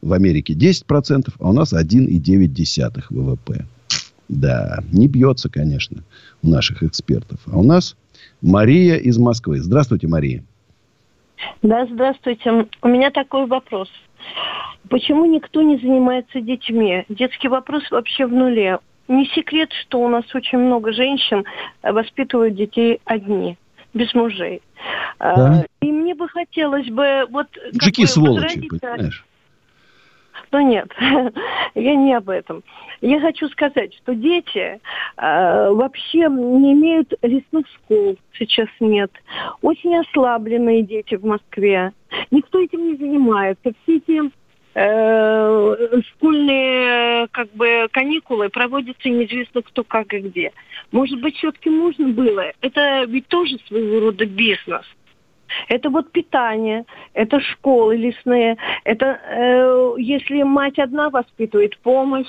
в Америке 10%, а у нас 1,9 ВВП. Да, не бьется, конечно, у наших экспертов. А у нас Мария из Москвы. Здравствуйте, Мария. Да, здравствуйте. У меня такой вопрос. Почему никто не занимается детьми? Детский вопрос вообще в нуле. Не секрет, что у нас очень много женщин воспитывают детей одни, без мужей. Да. И мне бы хотелось бы вот... Мужики сволочи, понимаешь? Но нет, я не об этом. Я хочу сказать, что дети э, вообще не имеют лесных школ, сейчас нет. Очень ослабленные дети в Москве. Никто этим не занимается. Все эти э, школьные как бы каникулы проводятся неизвестно кто как и где. Может быть, все-таки можно было. Это ведь тоже своего рода бизнес. Это вот питание, это школы лесные, это э, если мать одна воспитывает помощь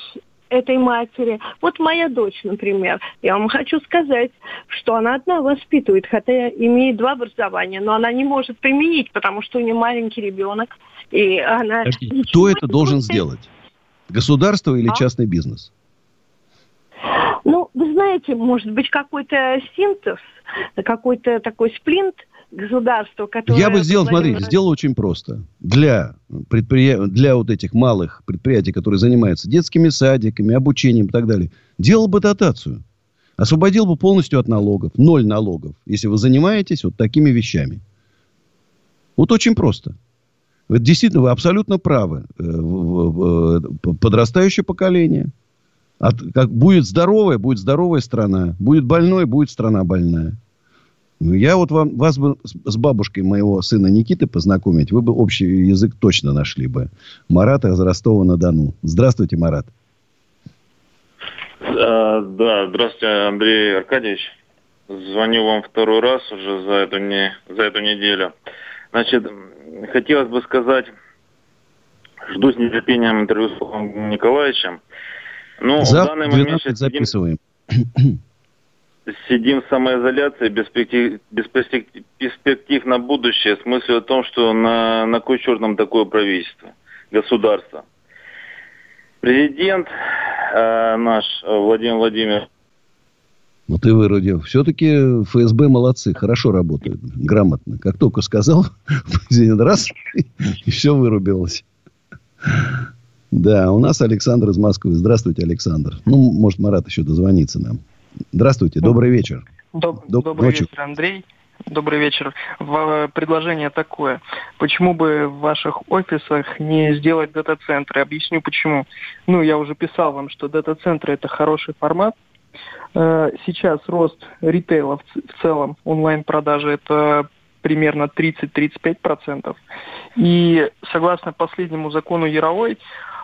этой матери. Вот моя дочь, например, я вам хочу сказать, что она одна воспитывает, хотя имеет два образования, но она не может применить, потому что у нее маленький ребенок, и она... Кто это должен может... сделать? Государство или а? частный бизнес? Ну, вы знаете, может быть, какой-то синтез, какой-то такой сплинт – государство, которое... Я бы сделал, смотрите, сделал очень просто. Для, предприя... для вот этих малых предприятий, которые занимаются детскими садиками, обучением и так далее, делал бы дотацию. Освободил бы полностью от налогов. Ноль налогов, если вы занимаетесь вот такими вещами. Вот очень просто. Вот действительно, вы абсолютно правы. Э, э, подрастающее поколение. От, как будет здоровая, будет здоровая страна. Будет больной, будет страна больная. Ну, я вот вам, вас бы с бабушкой моего сына Никиты познакомить, вы бы общий язык точно нашли бы. Марат из Ростова-на-Дону. Здравствуйте, Марат. А, да, здравствуйте, Андрей Аркадьевич. Звоню вам второй раз уже за эту, не, за эту неделю. Значит, хотелось бы сказать, жду с нетерпением интервью с Николаевичем. Ну, в данный момент записываем. сидим в самоизоляции без перспектив, без перспектив на будущее. В смысле о том, что на, на кой черт нам такое правительство, государство. Президент э, наш Владимир Владимирович ну, ты выродил. Все-таки ФСБ молодцы, хорошо работают, грамотно. Как только сказал, президент раз, и все вырубилось. Да, у нас Александр из Москвы. Здравствуйте, Александр. Ну, может, Марат еще дозвонится нам. Здравствуйте, добрый вечер. Доб- Доб- добрый ночи. вечер, Андрей. Добрый вечер. В, предложение такое. Почему бы в ваших офисах не сделать дата-центры? Объясню почему. Ну, я уже писал вам, что дата-центры это хороший формат. Э, сейчас рост ритейла в целом, онлайн-продажи, это примерно 30-35%. И согласно последнему закону Яровой, Э,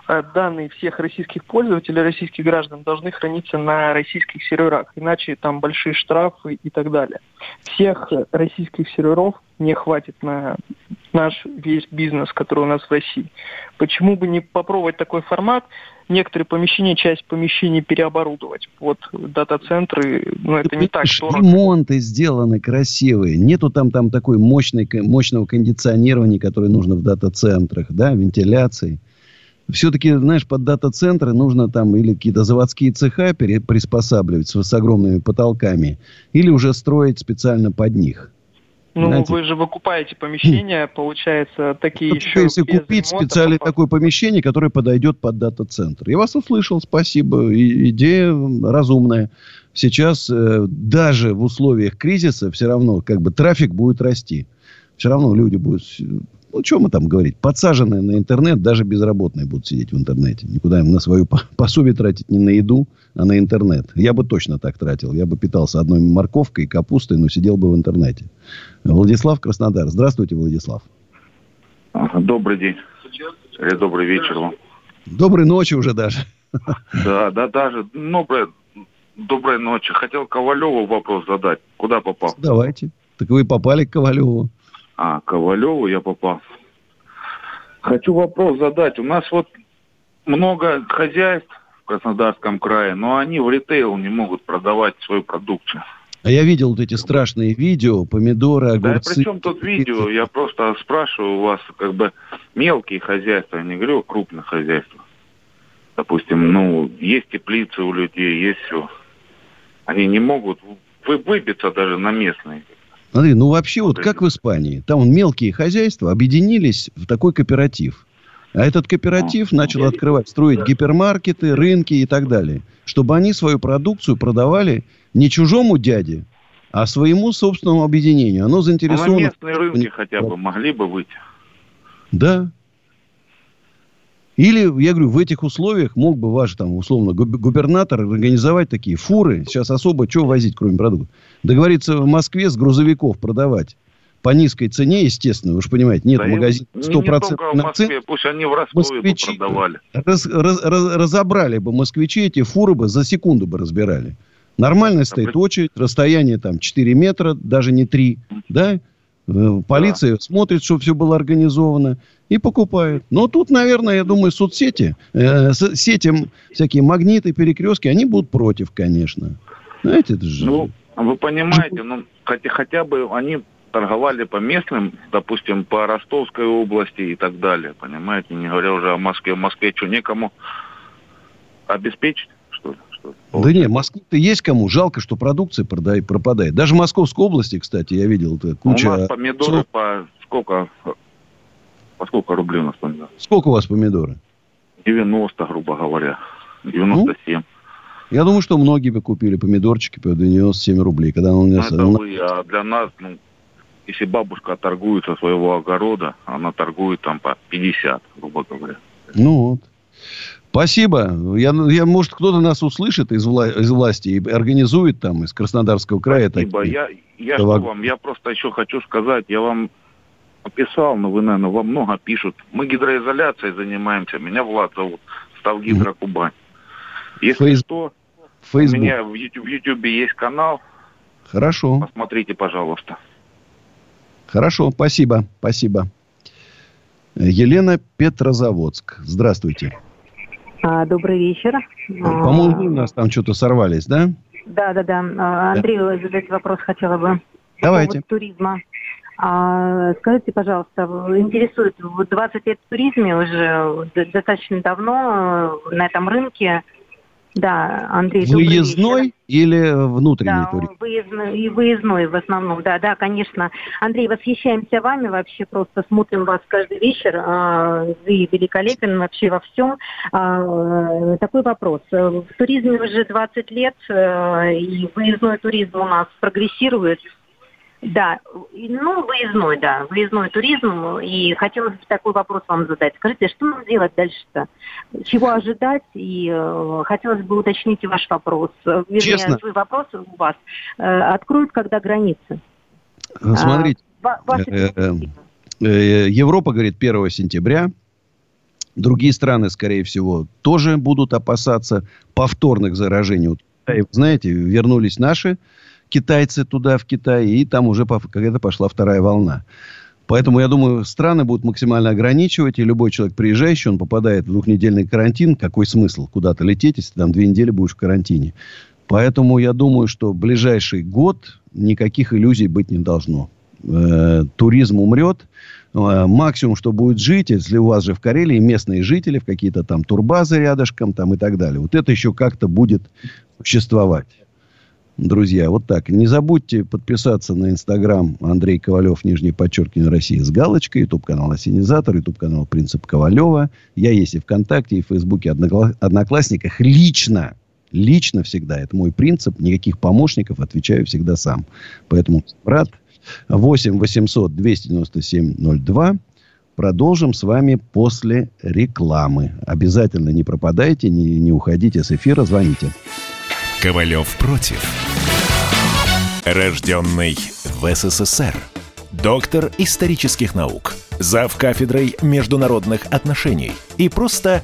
данные всех российских пользователей, российских граждан должны храниться на российских серверах, иначе там большие штрафы и так далее. Всех российских серверов не хватит на наш весь бизнес, который у нас в России. Почему бы не попробовать такой формат, некоторые помещения, часть помещений переоборудовать. Вот дата-центры, ну это не так дорого. Ремонты сделаны красивые. Нету там, там такой мощной, мощного кондиционирования, которое нужно в дата-центрах, да, вентиляции все-таки, знаешь, под дата-центры нужно там или какие-то заводские цеха приспосабливать с, с огромными потолками, или уже строить специально под них. Ну, Знаете? вы же выкупаете помещения, получается, такие Только еще если купить потом- такое помещение, которое подойдет под дата-центр. Я вас услышал, спасибо. И- идея разумная. Сейчас э, даже в условиях кризиса все равно как бы трафик будет расти. Все равно люди будут... Ну, что мы там говорить? Подсаженные на интернет, даже безработные будут сидеть в интернете. Никуда им на свою по- пособие тратить не на еду, а на интернет. Я бы точно так тратил. Я бы питался одной морковкой и капустой, но сидел бы в интернете. Владислав Краснодар. Здравствуйте, Владислав. Добрый день. Или добрый вечер вам. Доброй ночи уже даже. Да, да, даже доброй, доброй ночи. Хотел Ковалеву вопрос задать. Куда попал? Давайте. Так вы попали к Ковалеву. А, Ковалеву я попал. Хочу вопрос задать. У нас вот много хозяйств в Краснодарском крае, но они в ритейл не могут продавать свою продукцию. А я видел вот эти страшные видео, помидоры, Да огурцы. при чем тут видео? Я просто спрашиваю у вас, как бы, мелкие хозяйства, я не говорю о крупных хозяйствах. Допустим, ну, есть теплицы у людей, есть все. Они не могут вы- выбиться даже на местные. Смотри, ну вообще вот как в Испании. Там мелкие хозяйства объединились в такой кооператив. А этот кооператив начал открывать, строить гипермаркеты, рынки и так далее. Чтобы они свою продукцию продавали не чужому дяде, а своему собственному объединению. Оно Ну, на заинтересовано... местные рынки хотя бы могли бы выйти. Да. Или, я говорю, в этих условиях мог бы ваш, там, условно, губ- губернатор организовать такие фуры. Сейчас особо что возить, кроме продуктов? Договориться в Москве с грузовиков продавать. По низкой цене, естественно, вы же понимаете, нет Да магазин не- 100% не в Москве, цене. пусть они в Ростове бы продавали. Раз- раз- раз- разобрали бы москвичи эти фуры бы за секунду бы разбирали. Нормально стоит очередь, расстояние там 4 метра, даже не 3, да? Э, Полиция смотрит, чтобы все было организовано и покупает. Но тут, наверное, я думаю, соцсети, э, с- сети, всякие магниты, перекрестки, они будут против, конечно. Знаете, это же... Ну, вы понимаете, ну, хотя, хотя бы они торговали по местным, допустим, по Ростовской области и так далее, понимаете, не говоря уже о Москве. В Москве что, некому обеспечить, что ли? Что ли? Да не, Москве-то есть кому. Жалко, что продукция продает, пропадает. Даже в Московской области, кстати, я видел это, куча... У нас помидоры по сколько, по сколько рублей у нас помидоры? Сколько у вас помидоры? 90, грубо говоря. 97. Я думаю, что многие бы купили помидорчики по 97 рублей. Когда у Ну, нас... это у нас- вы, а для нас, ну, если бабушка торгует со своего огорода, она торгует там по 50, грубо говоря. Ну вот. Спасибо. Я, я, может, кто-то нас услышит из, вла- из власти и организует там из Краснодарского края. Спасибо. такие. Я, я что вам, я просто еще хочу сказать, я вам описал, но вы, наверное, вам много пишут. Мы гидроизоляцией занимаемся. Меня Влад зовут. Став Гидро Кубань. Если Фейс- что, Фейсбук. у меня в YouTube, в Ютубе есть канал. Хорошо. Посмотрите, пожалуйста. Хорошо. Спасибо. Спасибо. Елена Петрозаводск. Здравствуйте. А, Добрый вечер. А, По-моему, у нас там что-то сорвались, да? Да, да, да. А, Андрею задать вопрос хотела бы. Давайте. По туризма. А, скажите, пожалуйста, интересует, вот 20 лет в туризме уже д- достаточно давно э, на этом рынке. Да, Андрей. Выездной или внутренний Да, туризм? выездной, и выездной в основном, да, да, конечно. Андрей, восхищаемся вами вообще, просто смотрим вас каждый вечер. А, Вы великолепен вообще во всем. А, Такой вопрос. В туризме уже 20 лет, э, и выездной туризм у нас прогрессирует. Да, ну, выездной, да, выездной туризм. И хотелось бы такой вопрос вам задать. Скажите, что нам делать дальше-то? Чего ожидать? И э, хотелось бы уточнить ваш вопрос. Э, Вернее, Честно. свой вопрос у вас. Э, откроют когда границы? Смотрите. Ва- ваши Э, э, Европа говорит 1 сентября. Другие страны, скорее всего, тоже будут опасаться повторных заражений. Знаете, вернулись наши китайцы туда, в Китай, и там уже какая-то пошла вторая волна. Поэтому, я думаю, страны будут максимально ограничивать, и любой человек, приезжающий, он попадает в двухнедельный карантин. Какой смысл куда-то лететь, если там две недели будешь в карантине? Поэтому я думаю, что ближайший год никаких иллюзий быть не должно. Э, туризм умрет. Э, максимум, что будет жить, если у вас же в Карелии местные жители, в какие-то там турбазы рядышком там и так далее. Вот это еще как-то будет существовать. Друзья, вот так. Не забудьте подписаться на Инстаграм Андрей Ковалев, нижний подчеркивание России с галочкой, Ютуб канал Осенизатор, Ютуб канал Принцип Ковалева. Я есть и ВКонтакте, и в Фейсбуке, Одноклассниках. Лично, лично всегда. Это мой принцип. Никаких помощников, отвечаю всегда сам. Поэтому, брат, 8 800 297 02. Продолжим с вами после рекламы. Обязательно не пропадайте, не, не уходите с эфира, звоните. Ковалев против. Рожденный в СССР. Доктор исторических наук. Зав кафедрой международных отношений. И просто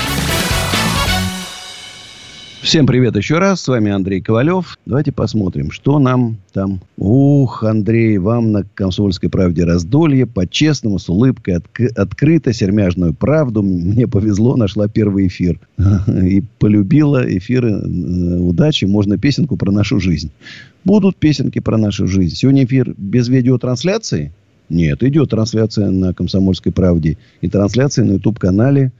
Всем привет еще раз. С вами Андрей Ковалев. Давайте посмотрим, что нам там. Ух, Андрей, вам на «Комсомольской правде» раздолье. По-честному, с улыбкой, отк- открыто, сермяжную правду. Мне повезло, нашла первый эфир. И полюбила эфиры э, удачи. Можно песенку про нашу жизнь. Будут песенки про нашу жизнь. Сегодня эфир без видеотрансляции? Нет, идет трансляция на «Комсомольской правде». И трансляция на YouTube-канале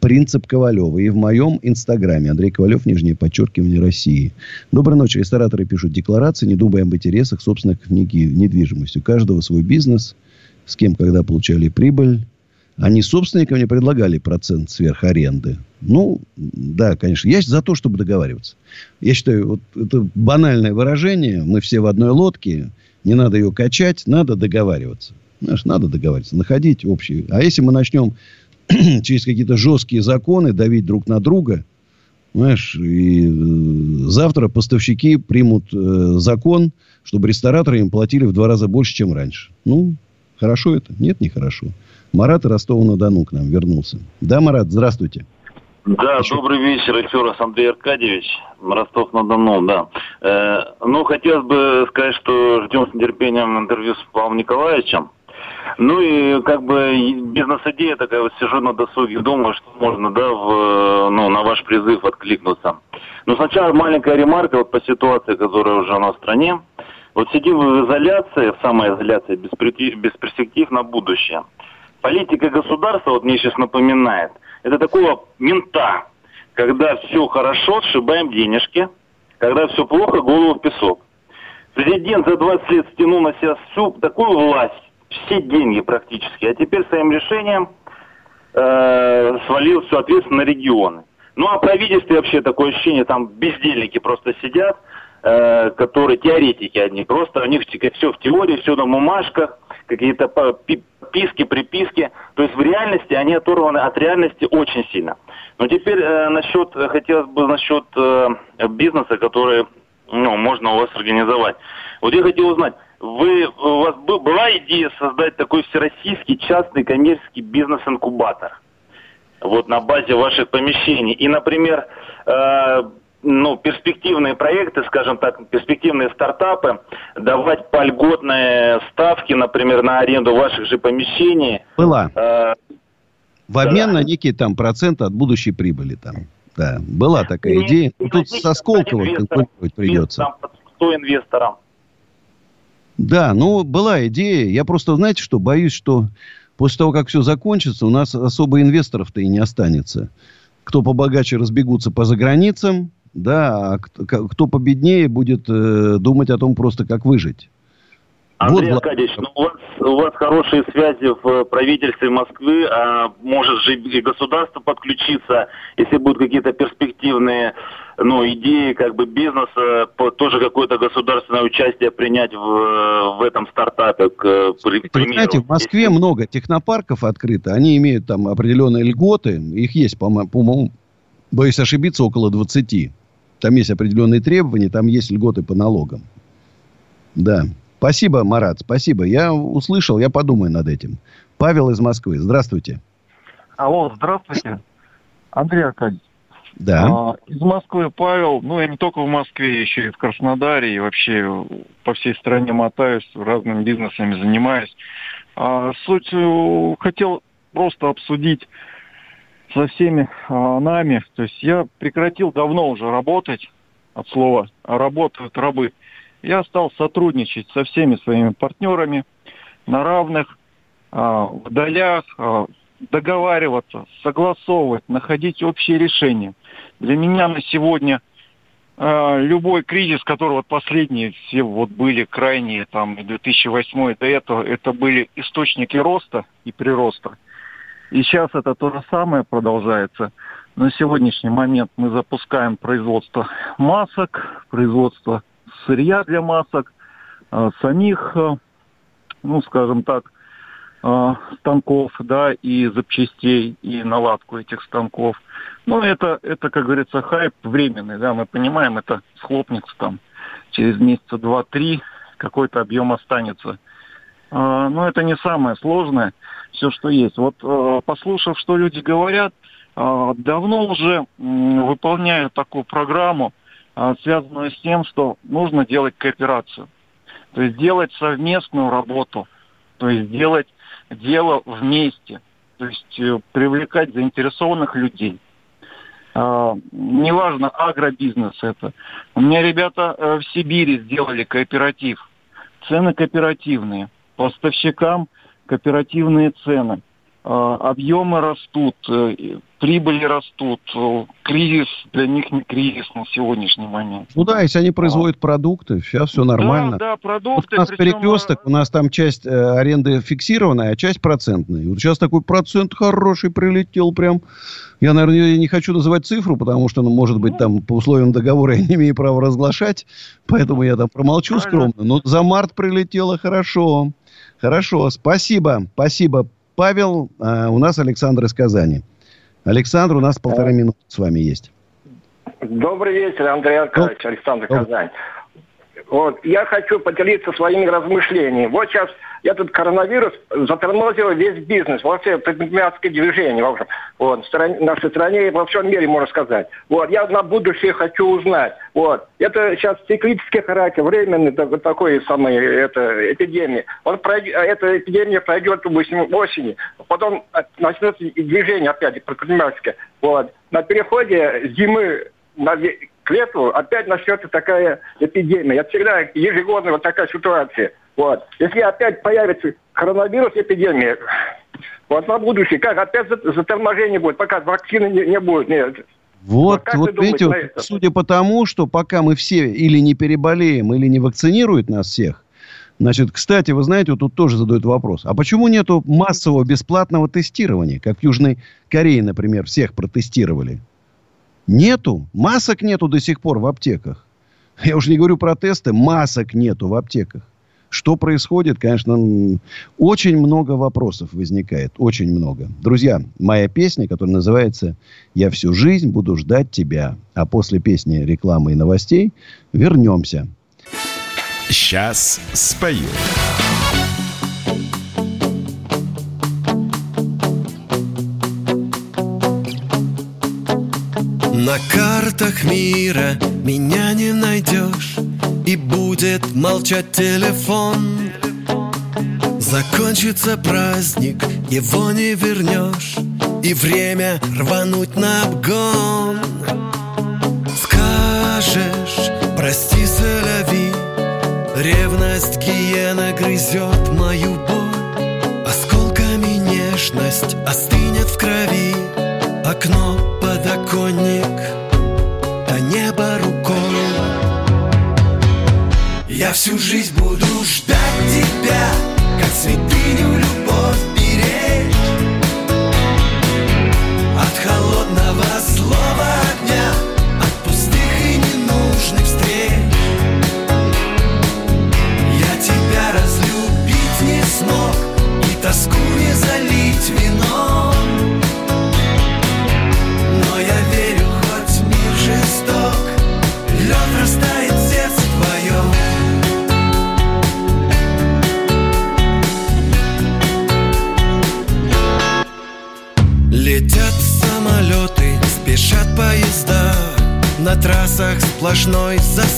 принцип Ковалева. И в моем инстаграме Андрей Ковалев, нижнее подчеркивание России. Доброй ночи. Рестораторы пишут декларации, не думая об интересах собственных книги недвижимости. У каждого свой бизнес. С кем, когда получали прибыль. Они собственникам не предлагали процент сверх аренды. Ну, да, конечно. Я за то, чтобы договариваться. Я считаю, вот это банальное выражение. Мы все в одной лодке. Не надо ее качать. Надо договариваться. Знаешь, надо договариваться. Находить общий. А если мы начнем через какие-то жесткие законы давить друг на друга. Знаешь, и э, завтра поставщики примут э, закон, чтобы рестораторы им платили в два раза больше, чем раньше. Ну, хорошо это? Нет, не хорошо. Марат Ростова-на-Дону к нам вернулся. Да, Марат, здравствуйте. Да, Еще... добрый вечер, еще раз, Андрей Аркадьевич, Ростов-на-Дону, да. Э, ну, хотелось бы сказать, что ждем с нетерпением интервью с Павлом Николаевичем. Ну и как бы бизнес-идея такая, вот сижу на досуге, думаю, что можно, да, в, ну, на ваш призыв откликнуться. Но сначала маленькая ремарка вот по ситуации, которая уже у нас в стране. Вот сидим в изоляции, в самоизоляции, без, без перспектив на будущее. Политика государства, вот мне сейчас напоминает, это такого мента, когда все хорошо, сшибаем денежки, когда все плохо, голову в песок. Президент за 20 лет стянул на себя всю такую власть, все деньги практически, а теперь своим решением э, свалил всю ответственность на регионы. Ну, а правительстве вообще такое ощущение, там бездельники просто сидят, э, которые теоретики одни, просто у них все в теории, все на бумажках, какие-то писки, приписки. То есть в реальности они оторваны от реальности очень сильно. Но теперь э, насчет, хотелось бы насчет э, бизнеса, который ну, можно у вас организовать. Вот я хотел узнать, вы, у вас была идея создать такой всероссийский частный коммерческий бизнес-инкубатор? Вот на базе ваших помещений. И, например, э, ну, перспективные проекты, скажем так, перспективные стартапы, давать польготные ставки, например, на аренду ваших же помещений. Была. Э, в обмен да. на некие там проценты от будущей прибыли там. Да, была такая идея. Не Тут со Сколково конкурировать придется. Там, 100 инвесторам. Да, ну, была идея. Я просто, знаете что, боюсь, что после того, как все закончится, у нас особо инвесторов-то и не останется. Кто побогаче разбегутся по заграницам, да, а кто, кто победнее будет э, думать о том просто, как выжить. Андрей вот, Аркадьевич, ну, у, вас, у вас хорошие связи в правительстве Москвы, а может же и государство подключиться, если будут какие-то перспективные ну, идеи как бы бизнеса, по, тоже какое-то государственное участие принять в, в этом стартапе, к при, примеру. Знаете, в Москве Если... много технопарков открыто, они имеют там определенные льготы, их есть, по-моему, боюсь ошибиться, около 20. Там есть определенные требования, там есть льготы по налогам. Да. Спасибо, Марат, спасибо. Я услышал, я подумаю над этим. Павел из Москвы. Здравствуйте. Алло, здравствуйте. Андрей Аркадьевич. Да. А, из Москвы Павел. Ну, я не только в Москве, еще и в Краснодаре, и вообще по всей стране мотаюсь, разными бизнесами занимаюсь. А, суть э, хотел просто обсудить со всеми а, нами. То есть я прекратил давно уже работать, от слова работают рабы. Я стал сотрудничать со всеми своими партнерами на равных, а, в долях, а, договариваться, согласовывать, находить общие решения. Для меня на сегодня э, любой кризис, который вот последние все вот были крайние, там, 2008 до этого, это были источники роста и прироста. И сейчас это то же самое продолжается. На сегодняшний момент мы запускаем производство масок, производство сырья для масок, э, самих, э, ну, скажем так, э, станков, да, и запчастей, и наладку этих станков. Ну, это, это, как говорится, хайп временный, да, мы понимаем, это схлопнется там через месяца два-три, какой-то объем останется. А, но это не самое сложное, все, что есть. Вот а, послушав, что люди говорят, а, давно уже выполняю такую программу, связанную с тем, что нужно делать кооперацию. То есть делать совместную работу, то есть делать дело вместе, то есть э, привлекать заинтересованных людей. А, неважно, агробизнес это. У меня ребята э, в Сибири сделали кооператив. Цены кооперативные. Поставщикам кооперативные цены. А, объемы растут, э, прибыли растут, э, кризис для них не кризис на сегодняшний момент. Ну да, если они производят продукты, сейчас все нормально. Да, да, продукты. Вот у нас причем... перекресток, у нас там часть э, аренды фиксированная, а часть процентная. Вот сейчас такой процент хороший прилетел прям. Я, наверное, не хочу называть цифру, потому что, ну, может быть, там по условиям договора я не имею права разглашать, поэтому я там промолчу скромно. Но за март прилетело хорошо. Хорошо, спасибо, спасибо. Павел, а, у нас Александр из Казани. Александр, у нас полторы минуты с вами есть. Добрый вечер, Андрей Аркадьевич, Александр ну, Казань. Вот, я хочу поделиться своими размышлениями. Вот сейчас этот коронавирус затормозил весь бизнес, вообще предпринимательское движение в, общем, вот, в стране, нашей стране и во всем мире, можно сказать. Вот, я на будущее хочу узнать. Вот, это сейчас циклический характер, временный такой, такой самый, это, эпидемия. Он пройдет, эта эпидемия пройдет в осени, потом начнется движение опять предпринимательское. Вот. На переходе зимы на к лету опять начнется такая эпидемия. Это всегда ежегодно вот такая ситуация. Вот. Если опять появится коронавирус, эпидемия, вот на будущее, как опять заторможение будет, пока вакцины не, не будет. Нет. Вот, вот, вот видите, судя по тому, что пока мы все или не переболеем, или не вакцинируют нас всех, Значит, кстати, вы знаете, вот тут тоже задают вопрос. А почему нету массового бесплатного тестирования, как в Южной Корее, например, всех протестировали? Нету. Масок нету до сих пор в аптеках. Я уже не говорю про тесты. Масок нету в аптеках. Что происходит, конечно, очень много вопросов возникает. Очень много. Друзья, моя песня, которая называется «Я всю жизнь буду ждать тебя». А после песни рекламы и новостей вернемся. Сейчас спою. На картах мира меня не найдешь И будет молчать телефон. Закончится праздник, его не вернешь И время рвануть на обгон. Скажешь, прости, соляви Ревность гиена грызет мою боль Осколками нежность остынет в крови Окно Я всю жизнь буду ждать тебя, как святыню любовь сплошной застой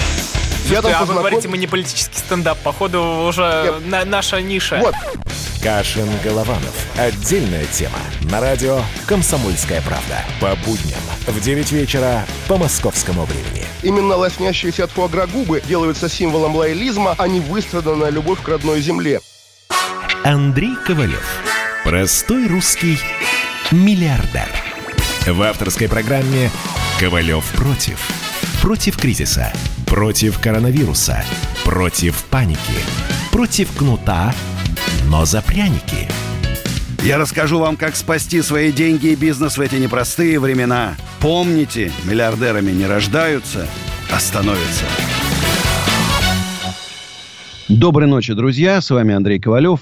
Слушайте, а вы говорите, мы не политический стендап. Походу, уже на- наша ниша. Вот. Кашин Голованов. Отдельная тема. На радио «Комсомольская правда». По будням в 9 вечера по московскому времени. Именно лоснящиеся от фуагра губы делаются символом лоялизма, а не выстраданная любовь к родной земле. Андрей Ковалев. Простой русский миллиардер. В авторской программе «Ковалев против». Против кризиса. Против коронавируса. Против паники. Против кнута, но за пряники. Я расскажу вам, как спасти свои деньги и бизнес в эти непростые времена. Помните, миллиардерами не рождаются, а становятся. Доброй ночи, друзья. С вами Андрей Ковалев.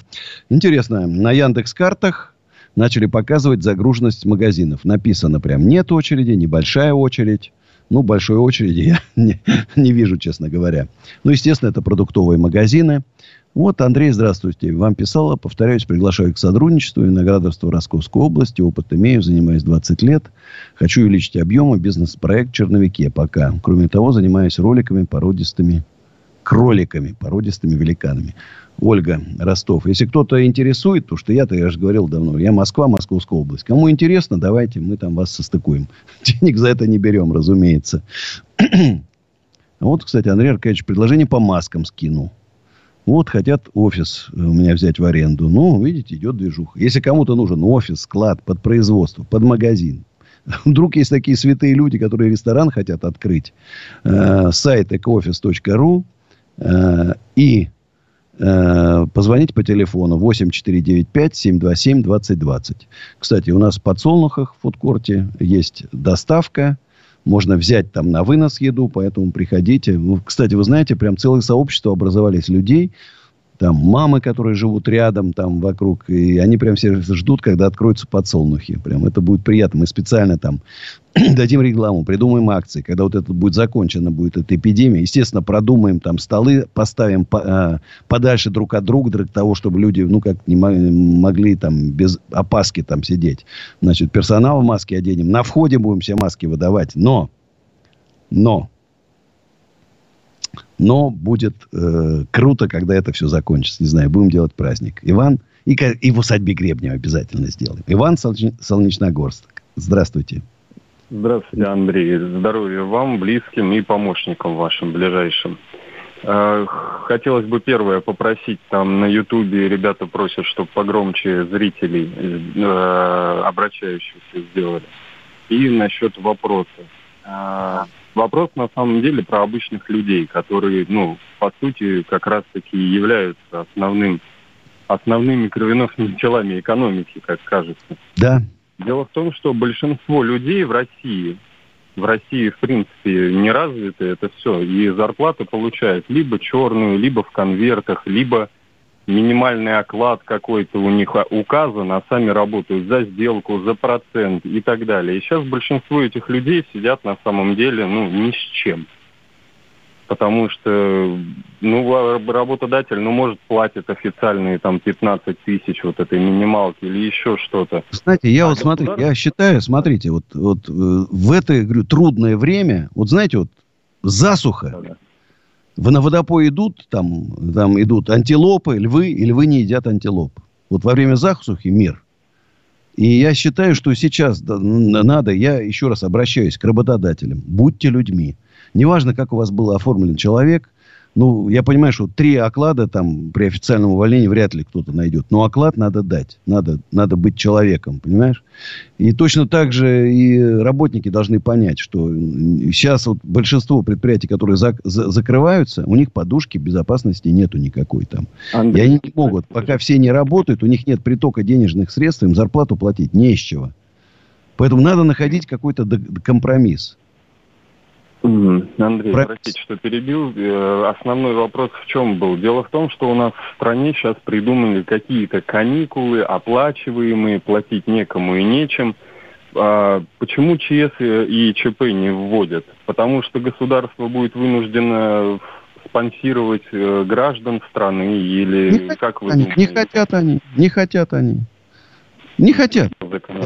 Интересно, на Яндекс картах начали показывать загруженность магазинов. Написано прям нет очереди, небольшая очередь. Ну, большой очереди я не, не вижу, честно говоря. Ну, естественно, это продуктовые магазины. Вот, Андрей, здравствуйте. Вам писала, повторяюсь, приглашаю к сотрудничеству. Виноградарство Ростовской области. Опыт имею, занимаюсь 20 лет. Хочу увеличить объемы. Бизнес-проект в черновике пока. Кроме того, занимаюсь роликами породистыми кроликами, породистыми великанами. Ольга, Ростов. Если кто-то интересует, то что я-то, я же говорил давно, я Москва, Московская область. Кому интересно, давайте мы там вас состыкуем. Денег за это не берем, разумеется. Вот, кстати, Андрей Аркадьевич предложение по маскам скинул. Вот хотят офис у меня взять в аренду. Ну, видите, идет движуха. Если кому-то нужен офис, склад под производство, под магазин. Вдруг есть такие святые люди, которые ресторан хотят открыть. Э, сайт ecooffice.ru э, и э, позвоните по телефону 8495-727-2020. Кстати, у нас в подсолнухах в фудкорте есть доставка. Можно взять там на вынос еду, поэтому приходите. Ну, кстати, вы знаете, прям целое сообщество образовались людей. Там мамы, которые живут рядом, там вокруг. И они прям все ждут, когда откроются подсолнухи. Прям это будет приятно. Мы специально там дадим рекламу, придумаем акции. Когда вот это будет закончена, будет эта эпидемия. Естественно, продумаем там столы, поставим по, а, подальше друг от друга, для того, чтобы люди, ну, как не могли там без опаски там сидеть. Значит, персонал в маске оденем. На входе будем все маски выдавать. Но, но, Но будет э, круто, когда это все закончится. Не знаю, будем делать праздник. Иван, и, и в усадьбе Гребнева обязательно сделаем. Иван Солнечногорск. Здравствуйте. Здравствуйте, Андрей. Здоровья вам, близким и помощникам вашим ближайшим. Э, хотелось бы первое попросить, там на Ютубе ребята просят, чтобы погромче зрителей, э, обращающихся, сделали. И насчет вопроса. Э, вопрос на самом деле про обычных людей, которые, ну, по сути, как раз-таки являются основным, основными кровеносными телами экономики, как кажется. Да. Дело в том, что большинство людей в России, в России, в принципе, не развиты это все, и зарплату получают либо черную, либо в конвертах, либо минимальный оклад какой-то у них указан, а сами работают за сделку, за процент и так далее. И сейчас большинство этих людей сидят на самом деле ну, ни с чем. Потому что ну, работодатель, ну, может, платит официальные там 15 тысяч вот этой минималки или еще что-то. Знаете, я а вот смотрите, я считаю, смотрите, вот, вот э, в это, говорю, трудное время, вот знаете, вот засуха, да, да на водопой идут, там, там идут антилопы, львы, и львы не едят антилоп. Вот во время засухи мир. И я считаю, что сейчас надо, я еще раз обращаюсь к работодателям. Будьте людьми. Неважно, как у вас был оформлен человек, ну, я понимаю, что три оклада там при официальном увольнении вряд ли кто-то найдет. Но оклад надо дать. Надо, надо быть человеком, понимаешь? И точно так же и работники должны понять, что сейчас вот большинство предприятий, которые за, за, закрываются, у них подушки безопасности нету никакой там. Андрей, и они не могут, пока все не работают, у них нет притока денежных средств, им зарплату платить не с чего. Поэтому надо находить какой-то компромисс. Андрей, Про... простите, что перебил. Э, основной вопрос в чем был? Дело в том, что у нас в стране сейчас придумали какие-то каникулы, оплачиваемые, платить некому и нечем. А почему ЧС и ЧП не вводят? Потому что государство будет вынуждено спонсировать э, граждан страны или не как вы они, думаете? Не хотят они, не хотят они. Не хотят.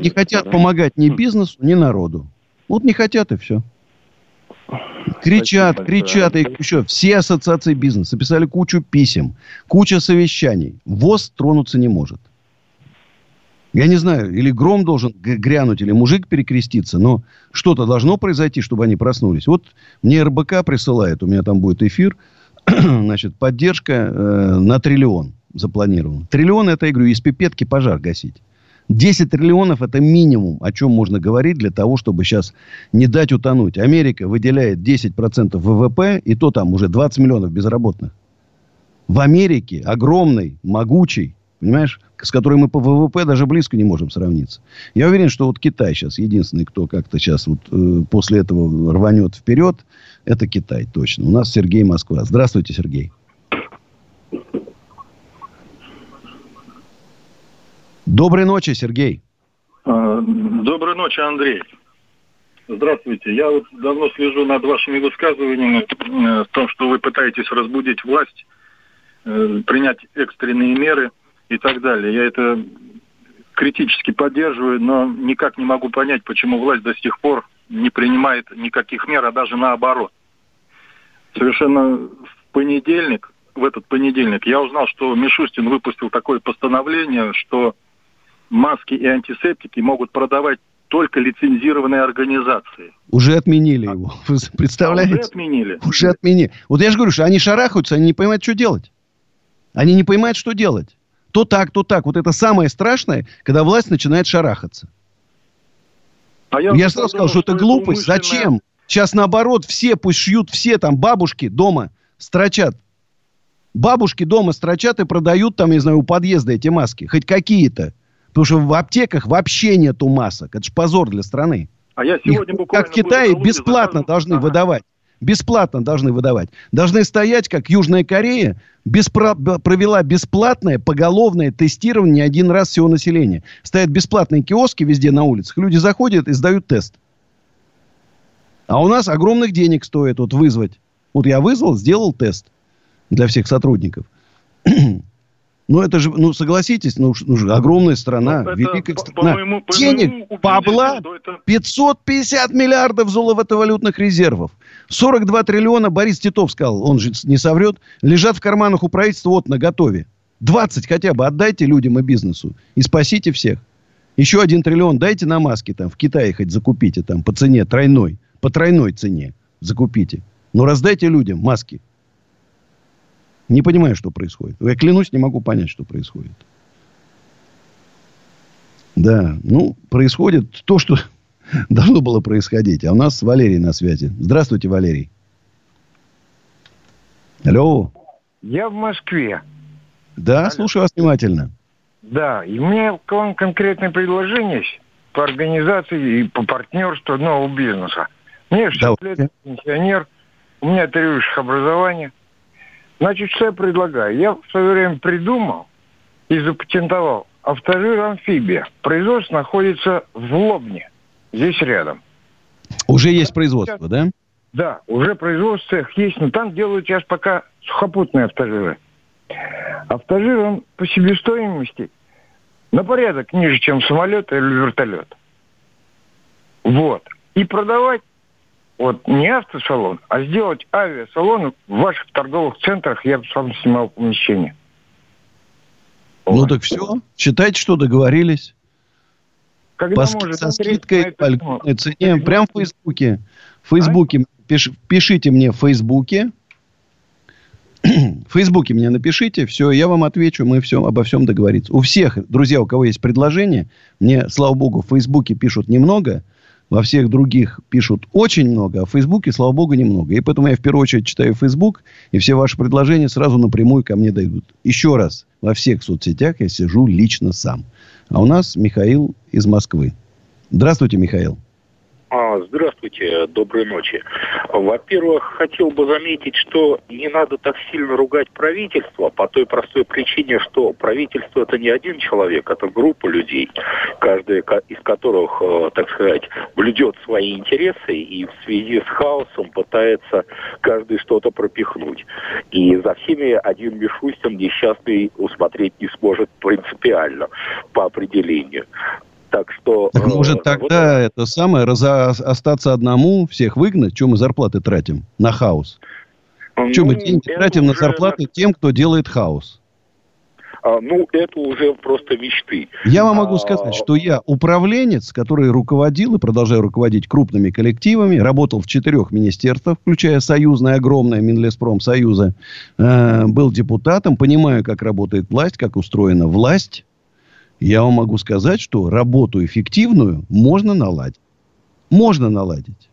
Не хотят помогать ни бизнесу, ни народу. Вот не хотят и все. Кричат, кричат, и еще все ассоциации бизнеса писали кучу писем, куча совещаний. ВОЗ тронуться не может. Я не знаю, или гром должен грянуть, или мужик перекреститься, но что-то должно произойти, чтобы они проснулись. Вот мне РБК присылает, у меня там будет эфир, значит, поддержка э, на триллион запланирована. Триллион, это, я говорю, из пипетки пожар гасить. 10 триллионов – это минимум, о чем можно говорить для того, чтобы сейчас не дать утонуть. Америка выделяет 10% ВВП, и то там уже 20 миллионов безработных. В Америке огромный, могучий, понимаешь, с которой мы по ВВП даже близко не можем сравниться. Я уверен, что вот Китай сейчас единственный, кто как-то сейчас вот э, после этого рванет вперед, это Китай точно. У нас Сергей Москва. Здравствуйте, Сергей. Доброй ночи, Сергей. А, доброй ночи, Андрей. Здравствуйте. Я вот давно слежу над вашими высказываниями э, в том, что вы пытаетесь разбудить власть, э, принять экстренные меры и так далее. Я это критически поддерживаю, но никак не могу понять, почему власть до сих пор не принимает никаких мер, а даже наоборот. Совершенно в понедельник, в этот понедельник, я узнал, что Мишустин выпустил такое постановление, что маски и антисептики могут продавать только лицензированные организации. Уже отменили а, его. Вы представляете? А уже отменили. Уже отменили. Вот я же говорю, что они шарахаются, они не понимают, что делать. Они не понимают, что делать. То так, то так. Вот это самое страшное, когда власть начинает шарахаться. А я я сразу сказал, что, что это глупость. Умышленная... Зачем? Сейчас наоборот, все пусть шьют, все там бабушки дома строчат. Бабушки дома строчат и продают там, не знаю, у подъезда эти маски. Хоть какие-то. Потому что в аптеках вообще нету масок. Это же позор для страны. А я сегодня Их, как в Китае, бесплатно захожу. должны ага. выдавать. Бесплатно должны выдавать. Должны стоять, как Южная Корея, беспро... провела бесплатное поголовное тестирование один раз всего населения. Стоят бесплатные киоски везде на улицах. Люди заходят и сдают тест. А у нас огромных денег стоит вот вызвать. Вот я вызвал, сделал тест для всех сотрудников. Ну, это же, ну, согласитесь, ну, ну же огромная страна, ну, великая страна. По моему, по Денег, по бабла, это... 550 миллиардов золотовалютных резервов. 42 триллиона, Борис Титов сказал, он же не соврет, лежат в карманах у правительства вот на готове. 20 хотя бы отдайте людям и бизнесу и спасите всех. Еще один триллион дайте на маски там, в Китае хоть закупите там по цене тройной, по тройной цене закупите. Но раздайте людям маски. Не понимаю, что происходит. Я клянусь, не могу понять, что происходит. Да, ну, происходит то, что должно было происходить. А у нас Валерий на связи. Здравствуйте, Валерий. Алло. Я в Москве. Да, Алло. слушаю вас внимательно. Да, и у меня к вам конкретное предложение по организации и по партнерству нового бизнеса. Мне 60 да. лет, пенсионер, у меня три высших образования – Значит, что я предлагаю? Я в свое время придумал и запатентовал автожир амфибия. Производство находится в Лобне, здесь рядом. Уже есть производство, да? Да, уже производство есть, но там делают сейчас пока сухопутные автожиры. Автожир, он по себестоимости на порядок ниже, чем самолет или вертолет. Вот. И продавать вот не автосалон, а сделать авиасалон в ваших торговых центрах, я бы сам снимал помещение. Ну вот. так все. Считайте, что договорились. Когда по, может, со скидкой по льготной цене. Прям в Фейсбуке. В Фейсбуке. А? Пиш, пишите мне в Фейсбуке. В Фейсбуке мне напишите, все, я вам отвечу, мы все, обо всем договориться. У всех, друзья, у кого есть предложение, мне, слава богу, в Фейсбуке пишут немного, во всех других пишут очень много, а в Фейсбуке, слава богу, немного. И поэтому я в первую очередь читаю Фейсбук, и все ваши предложения сразу напрямую ко мне дойдут. Еще раз, во всех соцсетях я сижу лично сам. А у нас Михаил из Москвы. Здравствуйте, Михаил. А, здравствуйте, доброй ночи. Во-первых, хотел бы заметить, что не надо так сильно ругать правительство по той простой причине, что правительство это не один человек, это группа людей, каждая из которых, э, так сказать, блюдет свои интересы и в связи с хаосом пытается каждый что-то пропихнуть. И за всеми один Мишустин несчастный усмотреть не сможет принципиально по определению. Так что... Так может э, тогда вот... это самое, разо... остаться одному, всех выгнать? Чем мы зарплаты тратим на хаос? Ну, Чем мы деньги тратим на зарплаты тем, кто делает хаос? А, ну, это уже просто мечты. Я вам могу а, сказать, что я управленец, который руководил и продолжаю руководить крупными коллективами, работал в четырех министерствах, включая союзное, огромное Минлеспром Союза, э, был депутатом, понимаю, как работает власть, как устроена власть, я вам могу сказать, что работу эффективную можно наладить. Можно наладить.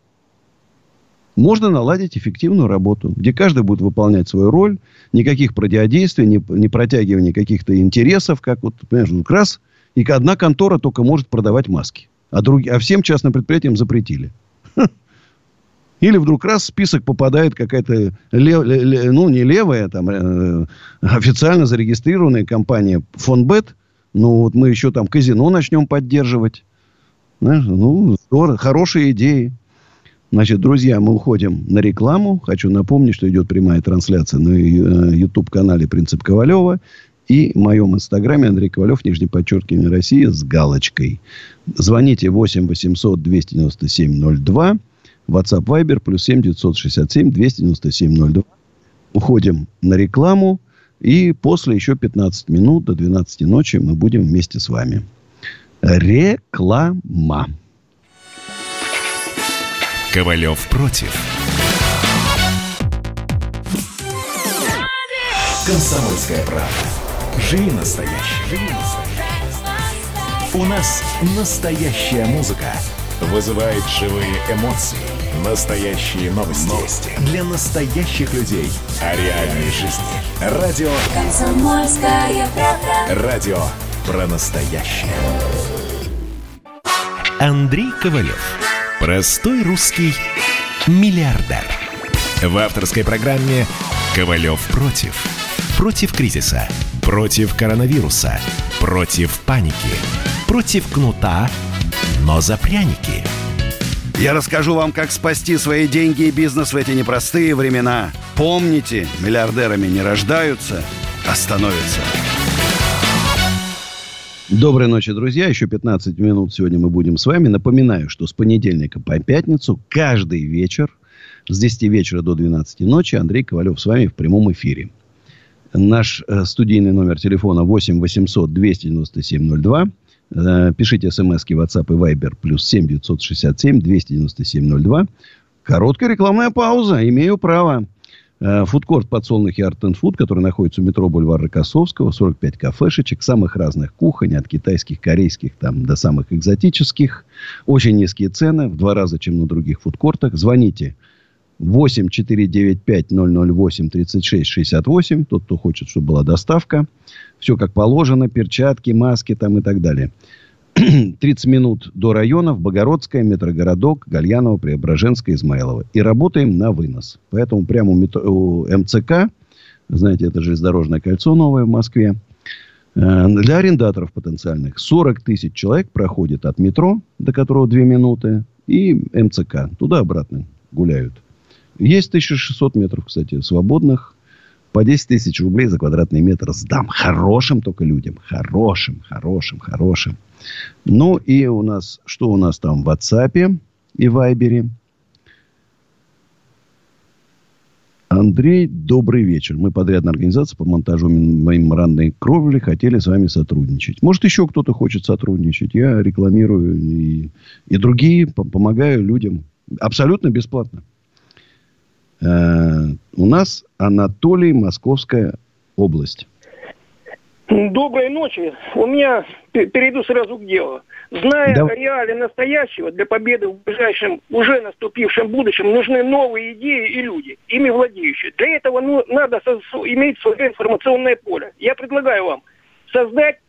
Можно наладить эффективную работу, где каждый будет выполнять свою роль, никаких противодействий, не, не протягивания каких-то интересов, как вот, понимаешь, ну, как раз и одна контора только может продавать маски, а, друг, а всем частным предприятиям запретили. Или вдруг раз в список попадает какая-то, лев, лев, ну, не левая, там, э, официально зарегистрированная компания Фонбет, ну, вот мы еще там казино начнем поддерживать. Знаешь, ну, здорово, хорошие идеи. Значит, друзья, мы уходим на рекламу. Хочу напомнить, что идет прямая трансляция на э, YouTube-канале «Принцип Ковалева» и в моем инстаграме Андрей Ковалев, нижнее подчеркивание России с галочкой. Звоните 8 800 297 02. WhatsApp Viber плюс 7 967 297 02. Уходим на рекламу. И после еще 15 минут до 12 ночи мы будем вместе с вами. Реклама. Ковалев против. Комсомольская правда. Живи настоящий. Живи настоящий. У нас настоящая музыка. Вызывает живые эмоции. Настоящие новости. новости. Для настоящих людей. О реальной жизни. Радио. Комсомольская правда. Радио про настоящее. Андрей Ковалев. Простой русский миллиардер. В авторской программе «Ковалев против». Против кризиса. Против коронавируса. Против паники. Против кнута, но за пряники – я расскажу вам, как спасти свои деньги и бизнес в эти непростые времена. Помните, миллиардерами не рождаются, а становятся. Доброй ночи, друзья. Еще 15 минут сегодня мы будем с вами. Напоминаю, что с понедельника по пятницу каждый вечер с 10 вечера до 12 ночи Андрей Ковалев с вами в прямом эфире. Наш э, студийный номер телефона 8 800 297 02. Э, пишите смски WhatsApp и Viber плюс 7 967 297 02. Короткая рекламная пауза. Имею право. Э, фудкорт подсолнухи Art and Food, который находится у метро Бульвара Рокоссовского. 45 кафешечек самых разных кухонь. От китайских, корейских там, до самых экзотических. Очень низкие цены. В два раза, чем на других фудкортах. Звоните 8 495 008 36 68. Тот, кто хочет, чтобы была доставка. Все как положено. Перчатки, маски там и так далее. 30 минут до районов. Богородская, Метрогородок, Гальянова, Преображенская, Измайлова. И работаем на вынос. Поэтому прямо у, метро, у МЦК, знаете, это железнодорожное кольцо новое в Москве, э, для арендаторов потенциальных 40 тысяч человек проходит от метро, до которого 2 минуты, и МЦК. Туда-обратно гуляют. Есть 1600 метров, кстати, свободных. По 10 тысяч рублей за квадратный метр сдам. Хорошим только людям. Хорошим, хорошим, хорошим. Ну, и у нас, что у нас там в WhatsApp и Viber? Андрей, добрый вечер. Мы подрядная организация по монтажу меморандной кровли хотели с вами сотрудничать. Может, еще кто-то хочет сотрудничать. Я рекламирую и, и другие, помогаю людям абсолютно бесплатно. Э, у нас Анатолий, Московская область. Доброй ночи. У меня, перейду сразу к делу. Зная да. реалии настоящего, для победы в ближайшем, уже наступившем будущем, нужны новые идеи и люди, ими владеющие. Для этого ну, надо иметь свое информационное поле. Я предлагаю вам создать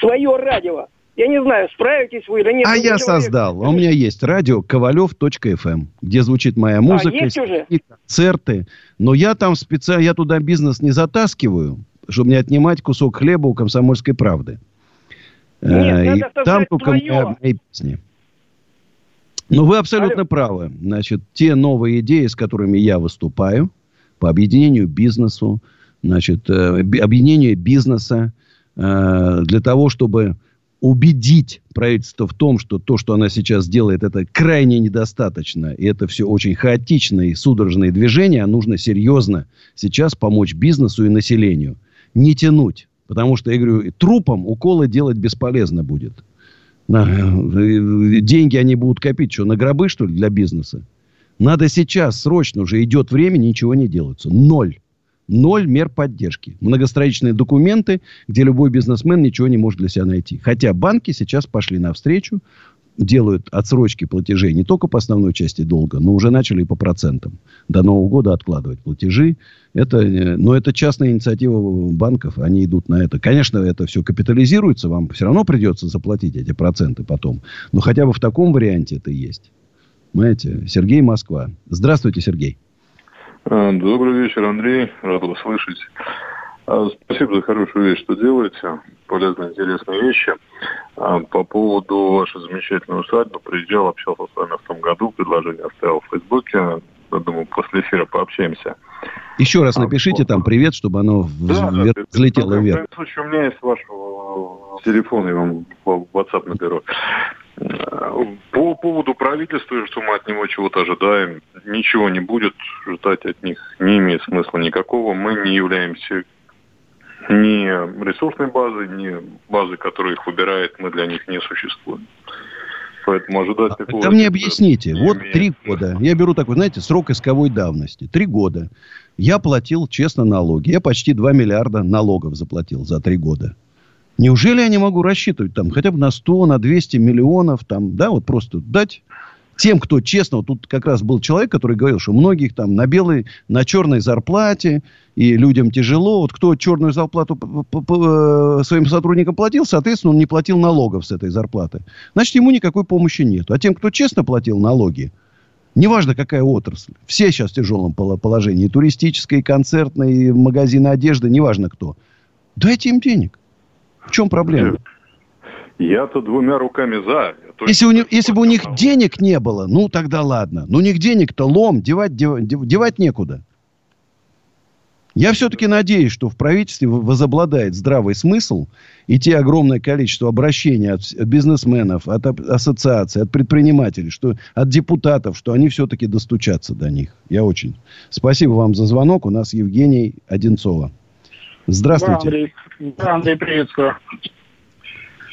свое радио, я не знаю, справитесь вы или нет. А я человек... создал. У меня есть радио ковалев.фм, эм, где звучит моя музыка, а, есть уже? концерты. Но я там специально, я туда бизнес не затаскиваю, чтобы не отнимать кусок хлеба у комсомольской правды. Нет, э, и там только моя, мои песни. Но вы абсолютно Алло. правы. Значит, те новые идеи, с которыми я выступаю, по объединению бизнесу, значит, э, объединению бизнеса, э, для того, чтобы убедить правительство в том, что то, что она сейчас делает, это крайне недостаточно, и это все очень хаотичное и судорожные движения, а нужно серьезно сейчас помочь бизнесу и населению. Не тянуть. Потому что, я говорю, трупам уколы делать бесполезно будет. Деньги они будут копить, что, на гробы, что ли, для бизнеса? Надо сейчас, срочно уже идет время, ничего не делается. Ноль. Ноль мер поддержки. Многостраничные документы, где любой бизнесмен ничего не может для себя найти. Хотя банки сейчас пошли навстречу, делают отсрочки платежей не только по основной части долга, но уже начали и по процентам. До Нового года откладывать платежи. Это, э, но это частная инициатива банков. Они идут на это. Конечно, это все капитализируется. Вам все равно придется заплатить эти проценты потом. Но хотя бы в таком варианте это есть. Понимаете? Сергей Москва. Здравствуйте, Сергей. А, добрый вечер, Андрей. Рад вас слышать. А, спасибо за хорошую вещь, что делаете. Полезные, интересные вещи. А, по поводу вашей замечательной усадьбы. Приезжал, общался с вами в том году. Предложение оставил в Фейсбуке. Я думаю, после эфира пообщаемся. Еще раз напишите а, там привет, чтобы оно да, вз... да, взлетело вверх. В случае, у меня есть ваш телефон, я вам в WhatsApp наберу. По поводу правительства, что мы от него чего-то ожидаем, ничего не будет ждать от них, не имеет смысла никакого. Мы не являемся ни ресурсной базой, ни базой, которая их выбирает, мы для них не существуем. Поэтому ожидать а, такого... Да мне объясните. Вот имеет. три года. Я беру такой, знаете, срок исковой давности. Три года. Я платил честно налоги. Я почти 2 миллиарда налогов заплатил за три года. Неужели я не могу рассчитывать там хотя бы на 100, на 200 миллионов, там, да, вот просто дать тем, кто честно, вот тут как раз был человек, который говорил, что многих там на белой, на черной зарплате, и людям тяжело. Вот кто черную зарплату э, своим сотрудникам платил, соответственно, он не платил налогов с этой зарплаты. Значит, ему никакой помощи нет. А тем, кто честно платил налоги, неважно какая отрасль, все сейчас в тяжелом положении, и туристическая, и магазины одежды, неважно кто, дайте им денег. В чем проблема? Я-то двумя руками за. Если, у них, если бы у них денег не было, ну тогда ладно. Но у них денег-то лом, девать, девать, девать некуда. Я все-таки надеюсь, что в правительстве возобладает здравый смысл и те огромное количество обращений от бизнесменов, от ассоциаций, от предпринимателей, что, от депутатов, что они все-таки достучатся до них. Я очень. Спасибо вам за звонок. У нас Евгений Одинцова. Здравствуйте. Да, Андрей, да, Андрей приветствую.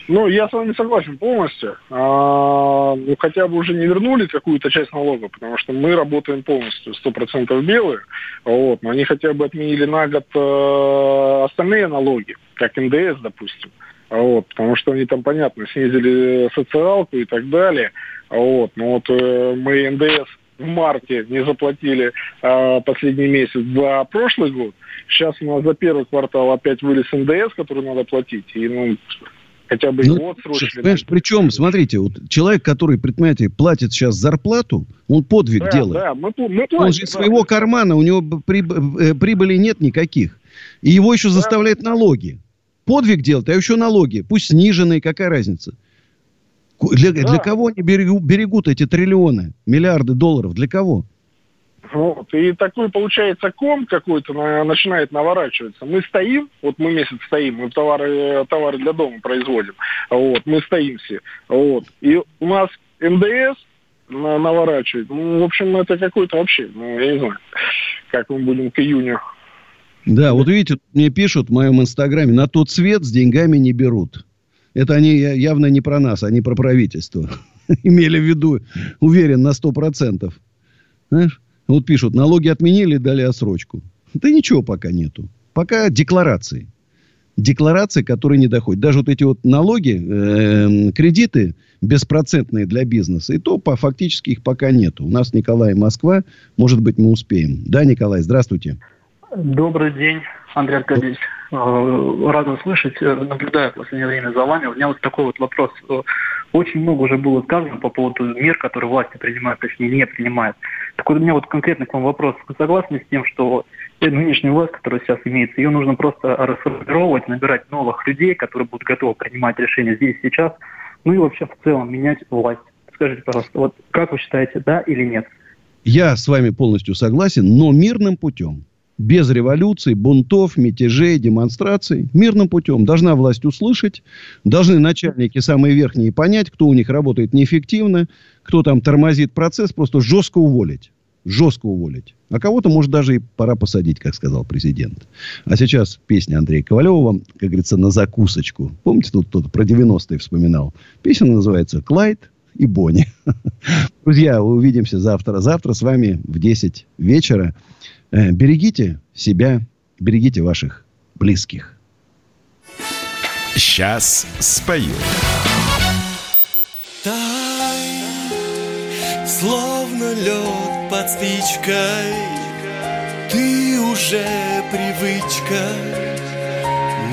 Ну, я с вами согласен полностью. А, ну, хотя бы уже не вернули какую-то часть налога, потому что мы работаем полностью, 100% белые. Вот, но они хотя бы отменили на год э, остальные налоги, как НДС, допустим. Вот, потому что они там, понятно, снизили социалку и так далее. Вот, но вот э, мы НДС в марте не заплатили э, последний месяц за прошлый год. Сейчас у нас за первый квартал опять вылез НДС, который надо платить. И, ну, хотя бы ну, его отсрочили. Понимаешь, причем, смотрите, вот человек, который предприниматель платит сейчас зарплату, он подвиг да, делает. Да, мы, мы платим, он же из да. своего кармана, у него э, прибыли нет никаких. И его еще да. заставляют налоги. Подвиг делать, а еще налоги. Пусть сниженные, какая разница? Для, да. для кого они берегут, берегут эти триллионы, миллиарды долларов? Для кого? Вот. И такой получается ком какой-то начинает наворачиваться. Мы стоим, вот мы месяц стоим, мы товары, товары для дома производим. Вот, мы стоим все. Вот. И у нас НДС наворачивает. Ну, в общем, это какой-то вообще, ну, я не знаю, как мы будем к июню. Да, вот видите, мне пишут в моем инстаграме, на тот цвет с деньгами не берут. Это они явно не про нас, они про правительство. Имели в виду, уверен, на сто процентов. Знаешь? Вот пишут, налоги отменили, дали отсрочку. Да ничего пока нету. Пока декларации. Декларации, которые не доходят. Даже вот эти вот налоги, э, кредиты беспроцентные для бизнеса, и то по, фактически их пока нету. У нас Николай Москва. Может быть, мы успеем. Да, Николай, здравствуйте. Добрый день, Андрей Аркадьевич. Э, рад вас слышать. Э, наблюдаю в последнее время за вами. У меня вот такой вот вопрос. Э, очень много уже было сказано по поводу мер, которые власти принимают, точнее не принимают. Так вот у меня вот конкретно к вам вопрос. Вы согласны с тем, что нынешняя власть, которая сейчас имеется, ее нужно просто расформировать, набирать новых людей, которые будут готовы принимать решения здесь, сейчас, ну и вообще в целом менять власть? Скажите, пожалуйста, вот как вы считаете, да или нет? Я с вами полностью согласен, но мирным путем без революций, бунтов, мятежей, демонстраций, мирным путем. Должна власть услышать, должны начальники самые верхние понять, кто у них работает неэффективно, кто там тормозит процесс, просто жестко уволить. Жестко уволить. А кого-то, может, даже и пора посадить, как сказал президент. А сейчас песня Андрея Ковалева вам, как говорится, на закусочку. Помните, тут кто-то про 90-е вспоминал? Песня называется «Клайд и Бонни». Друзья, увидимся завтра. Завтра с вами в 10 вечера. Э, берегите себя, берегите ваших близких. Сейчас спою. Тай, словно лед под спичкой, ты уже привычка,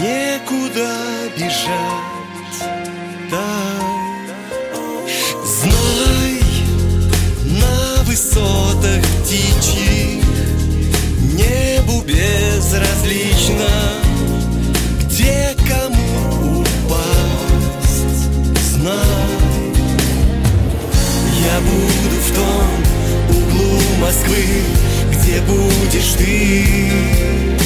некуда бежать. Тай, знай, на высотах птичьих небу безразлично, где кому упасть, знай. Я буду в том углу Москвы, где будешь ты.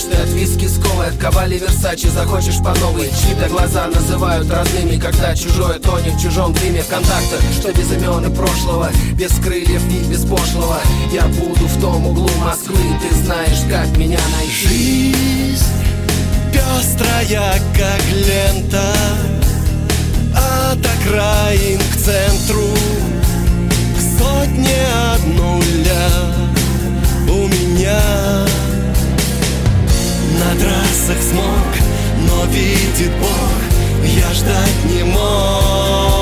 Устанешь ты от виски с колой, от ковали Версачи Захочешь по новой, чьи-то глаза называют родными. Когда чужое тонет в чужом дыме контакта Что без имен и прошлого, без крыльев и без пошлого. Я буду в том углу Москвы, ты знаешь, как меня найти. Жизнь пестрая, как лента От окраин к центру К сотне от нуля. У меня трассах смог, но видит Бог, я ждать не мог.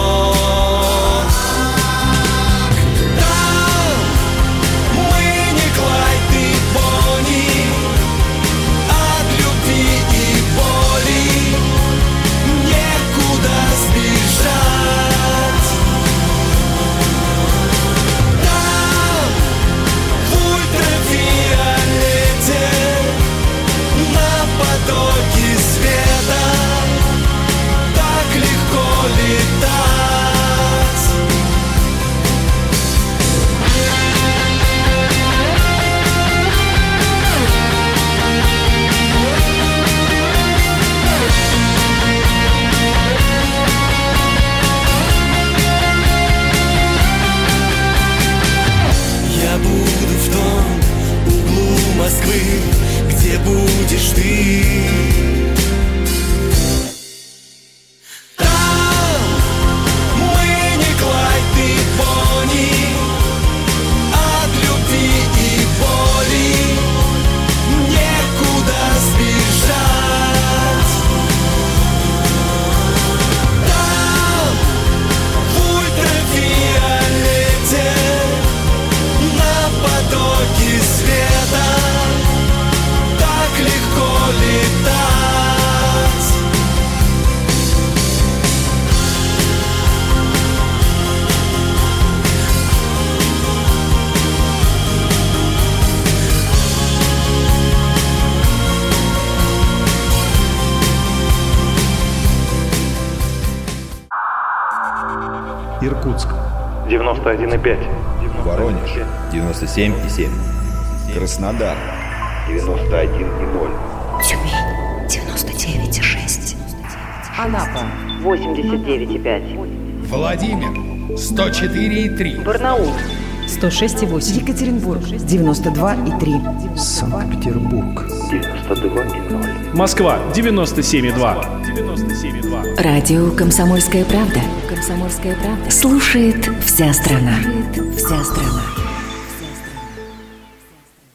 где будешь ты? 91,5. Воронеж. 97,7. Краснодар. 91,0. Тюмень. 99,6. Анапа. 89,5. Владимир. 104,3. Барнаул. 106,8. Екатеринбург. 92,3. Санкт-Петербург. 92,0. Москва. 97,2. Радио «Комсомольская правда». «Комсомольская правда». Слушает вся страна. Слушает вся страна.